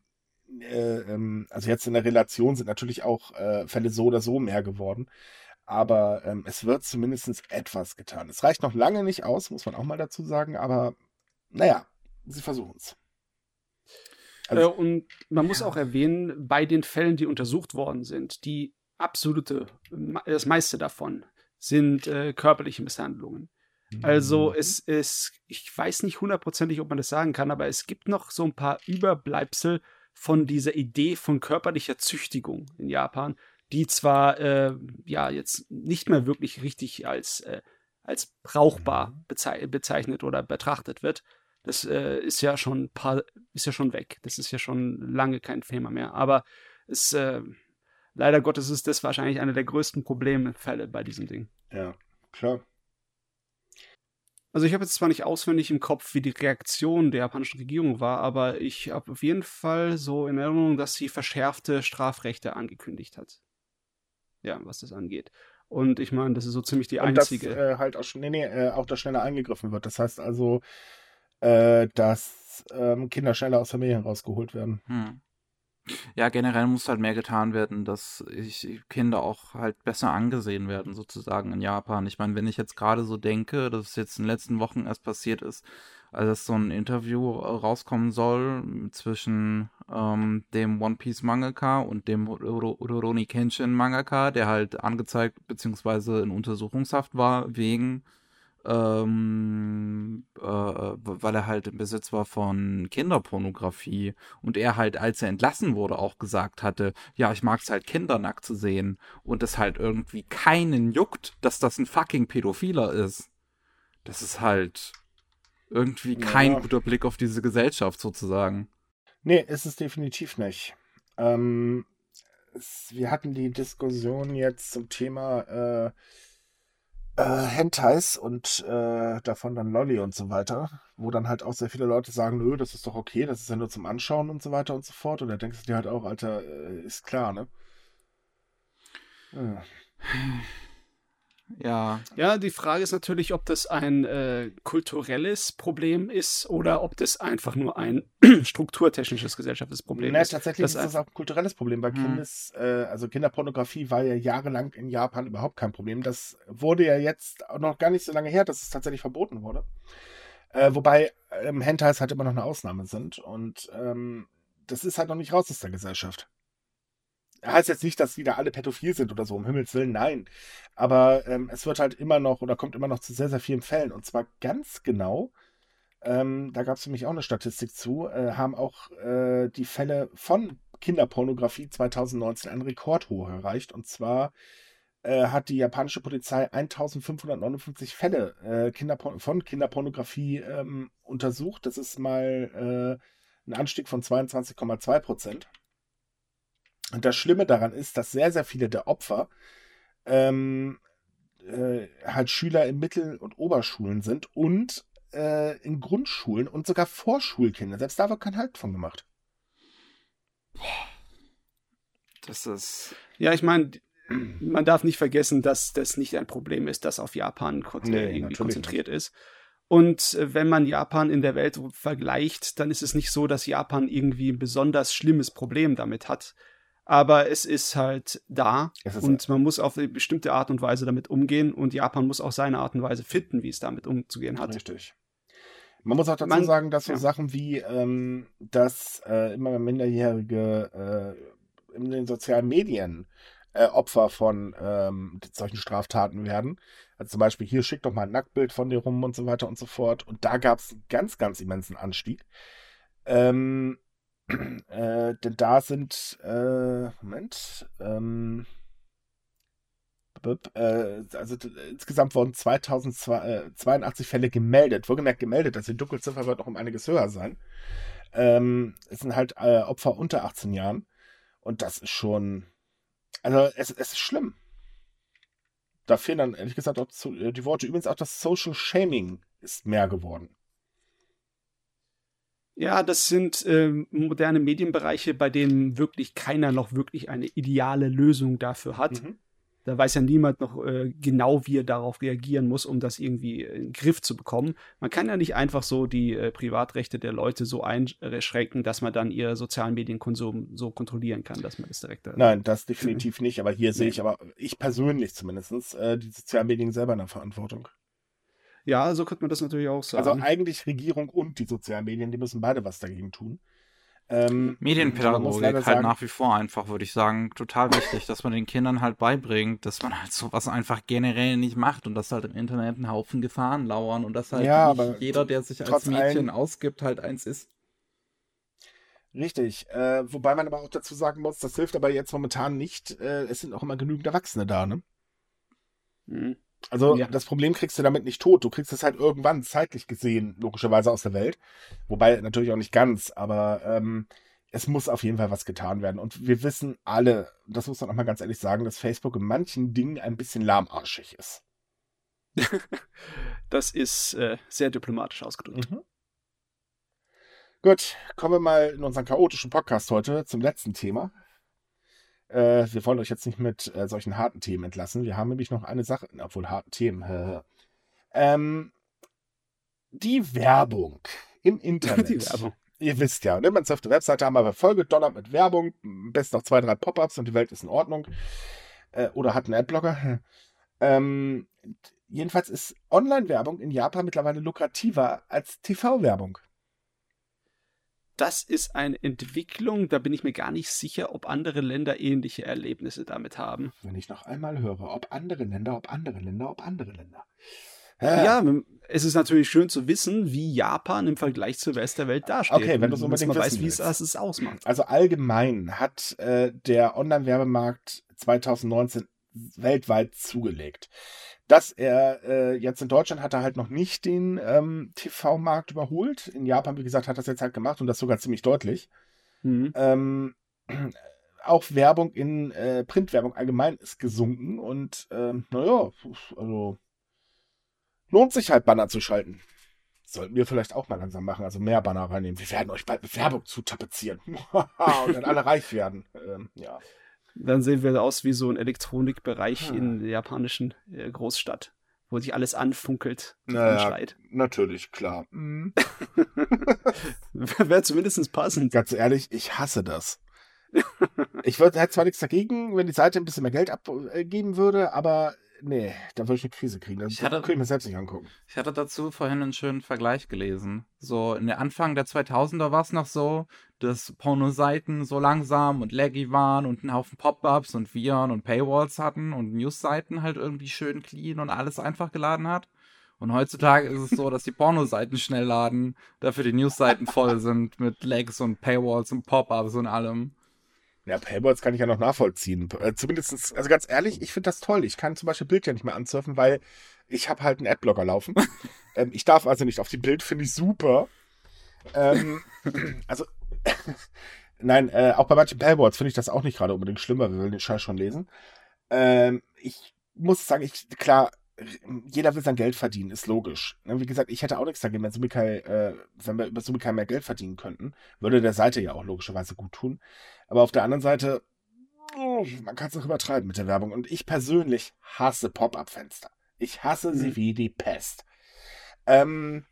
äh, ähm, also jetzt in der Relation sind natürlich auch äh, Fälle so oder so mehr geworden. Aber ähm, es wird zumindest etwas getan. Es reicht noch lange nicht aus, muss man auch mal dazu sagen, aber naja, sie versuchen es. Also, äh, und man muss auch erwähnen, bei den Fällen, die untersucht worden sind, die absolute, das meiste davon sind äh, körperliche Misshandlungen. Also mhm. es ist, ich weiß nicht hundertprozentig, ob man das sagen kann, aber es gibt noch so ein paar Überbleibsel von dieser Idee von körperlicher Züchtigung in Japan, die zwar äh, ja jetzt nicht mehr wirklich richtig als, äh, als brauchbar mhm. bezei bezeichnet oder betrachtet wird. Das äh, ist ja schon paar, ist ja schon weg. Das ist ja schon lange kein Thema mehr. Aber es äh, leider Gottes ist das wahrscheinlich einer der größten Problemfälle bei diesem Ding. Ja, klar. Also ich habe jetzt zwar nicht auswendig im Kopf, wie die Reaktion der japanischen Regierung war, aber ich habe auf jeden Fall so in Erinnerung, dass sie verschärfte Strafrechte angekündigt hat. Ja, was das angeht. Und ich meine, das ist so ziemlich die Und einzige. Dass, äh, halt auch, nee, nee, äh, auch, dass schneller eingegriffen wird. Das heißt also, äh, dass ähm, Kinder schneller aus Familien rausgeholt werden. Hm. Ja, generell muss halt mehr getan werden, dass ich, Kinder auch halt besser angesehen werden, sozusagen in Japan. Ich meine, wenn ich jetzt gerade so denke, dass es jetzt in den letzten Wochen erst passiert ist, als so ein Interview rauskommen soll zwischen ähm, dem One Piece Mangaka und dem Rurouni Kenshin Mangaka, der halt angezeigt bzw. in Untersuchungshaft war wegen ähm, äh, weil er halt im Besitz war von Kinderpornografie und er halt, als er entlassen wurde, auch gesagt hatte, ja, ich mag es halt kindernackt zu sehen und es halt irgendwie keinen juckt, dass das ein fucking Pädophiler ist. Das ist halt irgendwie kein ja. guter Blick auf diese Gesellschaft sozusagen. Nee, ist es definitiv nicht. Ähm, es, wir hatten die Diskussion jetzt zum Thema äh, äh, Hentais und äh, davon dann Lolly und so weiter, wo dann halt auch sehr viele Leute sagen, nö, das ist doch okay, das ist ja nur zum Anschauen und so weiter und so fort. Und da denkst du dir halt auch, Alter, äh, ist klar, ne? Ja. Ja. Ja, die Frage ist natürlich, ob das ein äh, kulturelles Problem ist oder ob das einfach nur ein strukturtechnisches gesellschaftliches Problem nee, ist. Tatsächlich das ist das auch ein kulturelles Problem, weil hm. Kindes, äh, also Kinderpornografie war ja jahrelang in Japan überhaupt kein Problem. Das wurde ja jetzt auch noch gar nicht so lange her, dass es tatsächlich verboten wurde. Äh, wobei ähm, Hentais halt immer noch eine Ausnahme sind und ähm, das ist halt noch nicht raus aus der Gesellschaft heißt jetzt nicht, dass wieder alle pädophil sind oder so, um Himmels Willen, nein. Aber ähm, es wird halt immer noch oder kommt immer noch zu sehr, sehr vielen Fällen. Und zwar ganz genau, ähm, da gab es mich auch eine Statistik zu, äh, haben auch äh, die Fälle von Kinderpornografie 2019 einen Rekordhoch erreicht. Und zwar äh, hat die japanische Polizei 1559 Fälle äh, Kinderpor von Kinderpornografie ähm, untersucht. Das ist mal äh, ein Anstieg von 22,2 Prozent. Und das Schlimme daran ist, dass sehr, sehr viele der Opfer ähm, äh, halt Schüler in Mittel- und Oberschulen sind und äh, in Grundschulen und sogar Vorschulkinder. Selbst da wird kein Halt von gemacht. Das ist. Ja, ich meine, man darf nicht vergessen, dass das nicht ein Problem ist, das auf Japan kon nee, irgendwie konzentriert nicht. ist. Und äh, wenn man Japan in der Welt vergleicht, dann ist es nicht so, dass Japan irgendwie ein besonders schlimmes Problem damit hat aber es ist halt da ist und man muss auf eine bestimmte Art und Weise damit umgehen und Japan muss auch seine Art und Weise finden, wie es damit umzugehen hat. Richtig. Man muss auch dazu man, sagen, dass so ja. Sachen wie, ähm, dass äh, immer mehr Minderjährige äh, in den sozialen Medien äh, Opfer von ähm, solchen Straftaten werden. Also zum Beispiel hier schickt doch mal ein Nacktbild von dir rum und so weiter und so fort. Und da gab es einen ganz, ganz immensen Anstieg. Ähm, äh, denn da sind, äh, Moment, ähm, äh, also insgesamt wurden 2082 Fälle gemeldet. Wohlgemerkt gemeldet, also die Dunkelziffer wird noch um einiges höher sein. Ähm, es sind halt äh, Opfer unter 18 Jahren. Und das ist schon, also es, es ist schlimm. Da fehlen dann ehrlich gesagt auch äh, die Worte. Übrigens auch das Social Shaming ist mehr geworden. Ja, das sind äh, moderne Medienbereiche, bei denen wirklich keiner noch wirklich eine ideale Lösung dafür hat. Mhm. Da weiß ja niemand noch äh, genau, wie er darauf reagieren muss, um das irgendwie in den Griff zu bekommen. Man kann ja nicht einfach so die äh, Privatrechte der Leute so einschränken, dass man dann ihr sozialen Medienkonsum so kontrollieren kann, dass man das direkt. Äh, Nein, das definitiv nicht. Aber hier sehe ich aber, ich persönlich zumindest, äh, die sozialen Medien selber in der Verantwortung. Ja, so könnte man das natürlich auch sagen. Also eigentlich Regierung und die sozialen Medien, die müssen beide was dagegen tun. Ähm, Medienpädagogik halt sagen, nach wie vor einfach, würde ich sagen, total wichtig, dass man den Kindern halt beibringt, dass man halt sowas einfach generell nicht macht und dass halt im Internet ein Haufen Gefahren lauern und dass halt ja, nicht jeder, der sich als Mädchen ausgibt, halt eins ist. Richtig. Äh, wobei man aber auch dazu sagen muss, das hilft aber jetzt momentan nicht. Äh, es sind auch immer genügend Erwachsene da, ne? Mhm. Also Ja. das Problem kriegst du damit nicht tot. Du kriegst es halt irgendwann zeitlich gesehen, logischerweise aus der Welt. Wobei natürlich auch nicht ganz, aber ähm, es muss auf jeden Fall was getan werden. Und wir wissen alle, das muss man auch mal ganz ehrlich sagen, dass Facebook in manchen Dingen ein bisschen lahmarschig ist. Das ist äh, sehr diplomatisch ausgedrückt. Mhm. Gut, kommen wir mal in unseren chaotischen Podcast heute zum letzten Thema. Äh, wir wollen euch jetzt nicht mit äh, solchen harten Themen entlassen. Wir haben nämlich noch eine Sache, obwohl harten Themen. Äh, ähm, die Werbung im Internet. Die Werbung. Ihr wisst ja, ne? man surft die Webseite, haben aber voll gedonnert mit Werbung, am besten noch zwei, drei Pop-ups und die Welt ist in Ordnung. Äh, oder hat einen Adblocker. Ähm, jedenfalls ist Online-Werbung in Japan mittlerweile lukrativer als TV-Werbung. Das ist eine Entwicklung, da bin ich mir gar nicht sicher, ob andere Länder ähnliche Erlebnisse damit haben. Wenn ich noch einmal höre, ob andere Länder, ob andere Länder, ob andere Länder. Äh, Ja, es ist natürlich schön zu wissen, wie Japan im Vergleich zur Rest der Welt dasteht. Okay, wenn du es unbedingt man weiß, wie es es ausmacht. Also allgemein hat äh, der Online-Werbemarkt 2019 weltweit zugelegt. Dass er äh, jetzt in Deutschland hat er halt noch nicht den ähm, TV-Markt überholt. In Japan, wie gesagt, hat das jetzt halt gemacht und das sogar ziemlich deutlich. Mhm. Ähm, auch Werbung in äh, Printwerbung allgemein ist gesunken und ähm, naja, also lohnt sich halt Banner zu schalten. Sollten wir vielleicht auch mal langsam machen, also mehr Banner reinnehmen. Wir werden euch bald mit Werbung zu tapezieren. und dann alle reich werden. Ähm, ja. Dann sehen wir aus wie so ein Elektronikbereich Hm. in der japanischen äh, Großstadt, wo sich alles anfunkelt und Naja. anschreit. Natürlich, klar. Mhm. Wäre zumindest passend. Ganz ehrlich, ich hasse das. Ich würde hätte zwar nichts dagegen, wenn die Seite ein bisschen mehr Geld abgeben würde, aber nee, da würde ich eine Krise kriegen. Das Ich hatte- könnte ich mir selbst nicht angucken. Ich hatte dazu vorhin einen schönen Vergleich gelesen. So in der Anfang der 2000er war es noch so, dass Pornoseiten so langsam und laggy waren und einen Haufen Pop-ups und Viren und Paywalls hatten und Newsseiten halt irgendwie schön clean und alles einfach geladen hat. Und heutzutage ist es so, dass die Pornoseiten schnell laden, dafür die Newsseiten voll sind mit Lags und Paywalls und Pop-ups und allem. Ja, Paywalls kann ich ja noch nachvollziehen. Äh, Zumindest, also ganz ehrlich, ich finde das toll. Ich kann zum Beispiel Bild ja nicht mehr ansurfen, weil ich habe halt einen Adblocker laufen. ähm, ich darf also nicht auf die Bild, finde ich super. Ähm, also, nein, äh, auch bei manchen Paywalls finde ich das auch nicht gerade unbedingt schlimm, weil wir wollen den Scheiß schon lesen. Ähm, ich muss sagen, ich, klar, jeder will sein Geld verdienen, ist logisch. Ne, Wie gesagt, ich hätte auch nichts dagegen, wenn, Sumikai, äh, wenn wir über Sumikai mehr Geld verdienen könnten. Würde der Seite ja auch logischerweise gut tun. Aber auf der anderen Seite, oh, man kann es auch übertreiben mit der Werbung. Und ich persönlich hasse Pop-Up-Fenster. Ich hasse sie Mhm. wie die Pest. Ähm,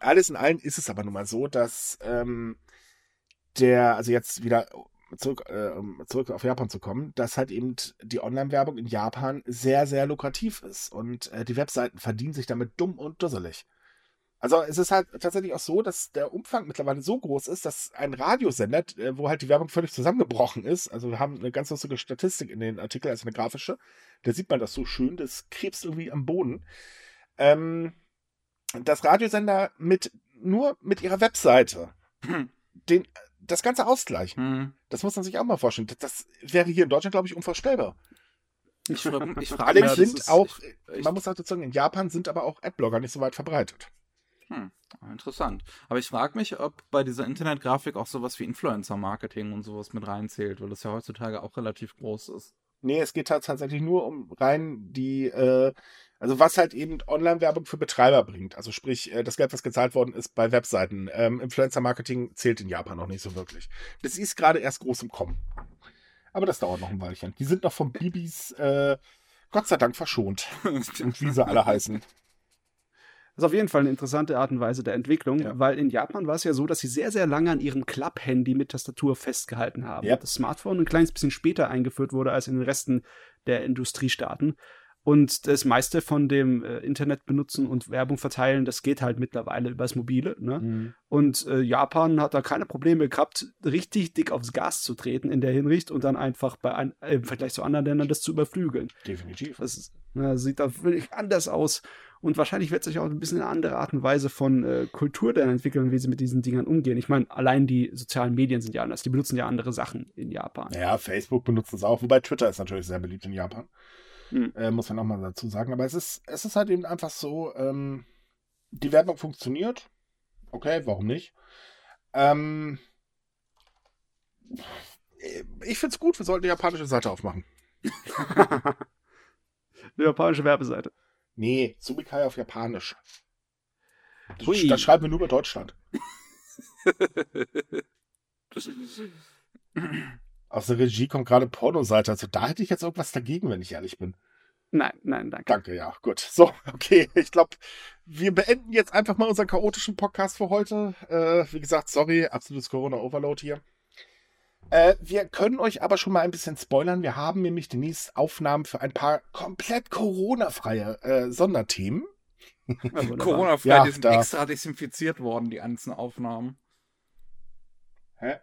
alles in allem ist es aber nun mal so, dass ähm, der, also jetzt wieder zurück, äh, zurück auf Japan zu kommen, dass halt eben die Online-Werbung in Japan sehr, sehr lukrativ ist. Und äh, die Webseiten verdienen sich damit dumm und dusselig. Also es ist halt tatsächlich auch so, dass der Umfang mittlerweile so groß ist, dass ein Radiosender, äh, wo halt die Werbung völlig zusammengebrochen ist, also wir haben eine ganz lustige Statistik in den Artikel, also eine grafische, da sieht man das so schön, das krebst irgendwie am Boden. Ähm, dass Radiosender mit nur mit ihrer Webseite den, das Ganze ausgleichen. Hm. Das muss man sich auch mal vorstellen. Das, das wäre hier in Deutschland, glaube ich, unvorstellbar. Ich frage ich frag Allerdings mich, sind ist auch, ich- man muss dazu sagen, in Japan sind aber auch Adblogger nicht so weit verbreitet. Hm, interessant. Aber ich frage mich, ob bei dieser Internetgrafik auch sowas wie Influencer-Marketing und sowas mit reinzählt, weil das ja heutzutage auch relativ groß ist. Nee, es geht tatsächlich nur um rein die, äh, also was halt eben Online-Werbung für Betreiber bringt. Also sprich, äh, das Geld, was gezahlt worden ist bei Webseiten. Ähm, Influencer-Marketing zählt in Japan noch nicht so wirklich. Das ist gerade erst groß im Kommen. Aber das dauert noch ein Weilchen. Die sind noch vom Bibis, äh, Gott sei Dank verschont. Und wie sie alle heißen. Das ist auf jeden Fall eine interessante Art und Weise der Entwicklung, Ja. weil in Japan war es ja so, dass sie sehr, sehr lange an ihrem Club-Handy mit Tastatur festgehalten haben. Ja. Das Smartphone ein kleines bisschen später eingeführt wurde als in den Resten der Industriestaaten. Und das meiste von dem äh, Internet benutzen und Werbung verteilen, das geht halt mittlerweile übers Mobile. Ne? Und äh, Japan hat da keine Probleme gehabt, richtig dick aufs Gas zu treten in der Hinricht und dann einfach bei ein, äh, im Vergleich zu anderen Ländern das zu überflügeln. Definitiv. Das ist, na, sieht da völlig anders aus. Und wahrscheinlich wird sich auch ein bisschen eine andere Art und Weise von äh, Kultur dann entwickeln, wie sie mit diesen Dingern umgehen. Ich meine, allein die sozialen Medien sind ja anders. Die benutzen ja andere Sachen in Japan. Ja, Facebook benutzen es auch, wobei Twitter ist natürlich sehr beliebt in Japan. Hm. Äh, muss man auch mal dazu sagen. Aber es ist, es ist halt eben einfach so, ähm, die Werbung funktioniert. Okay, warum nicht? Ähm, ich finde es gut, wir sollten eine japanische Seite aufmachen. eine japanische Werbeseite. Nee, Subikai auf Japanisch. Das, das schreiben wir nur bei Deutschland. Aus der Regie kommt gerade Pornoseite. Also da hätte ich jetzt irgendwas dagegen, wenn ich ehrlich bin. Nein, nein, danke. Danke, ja, gut. So, okay. Ich glaube, wir beenden jetzt einfach mal unseren chaotischen Podcast für heute. Äh, wie gesagt, sorry, absolutes Corona-Overload hier. Äh, wir können euch aber schon mal ein bisschen spoilern. Wir haben nämlich demnächst Aufnahmen für ein paar komplett Corona-freie äh, Sonderthemen. Corona-frei, ja, die sind da. extra desinfiziert worden, die ganzen Aufnahmen. Hä?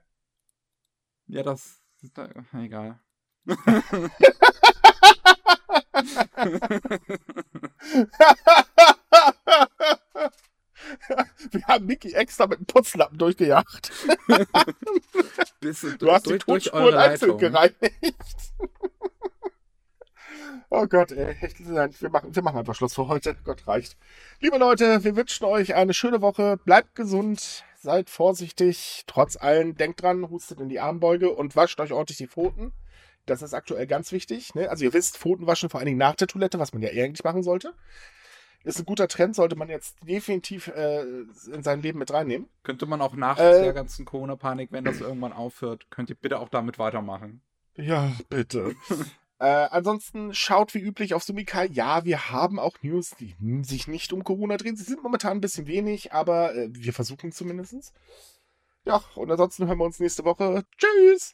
Ja, das da, egal. Wir haben Mickey extra mit einem Putzlappen durchgejagt. du hast die Tonspuren einzeln gereinigt. oh Gott, ey. Wir machen, wir machen einfach Schluss für heute. Gott reicht. Liebe Leute, wir wünschen euch eine schöne Woche. Bleibt gesund. Seid vorsichtig. Trotz allem, denkt dran, hustet in die Armbeuge und wascht euch ordentlich die Pfoten. Das ist aktuell ganz wichtig. Ne? Also ihr wisst, Pfoten waschen vor allen Dingen nach der Toilette, was man ja eigentlich machen sollte. Ist ein guter Trend, sollte man jetzt definitiv äh, in sein Leben mit reinnehmen. Könnte man auch nach äh, der ganzen Corona-Panik, wenn das irgendwann aufhört, könnt ihr bitte auch damit weitermachen. Ja, bitte. äh, ansonsten schaut wie üblich auf Sumikai. Ja, wir haben auch News, die sich nicht um Corona drehen. Sie sind momentan ein bisschen wenig, aber äh, wir versuchen zumindest. Ja, und ansonsten hören wir uns nächste Woche. Tschüss!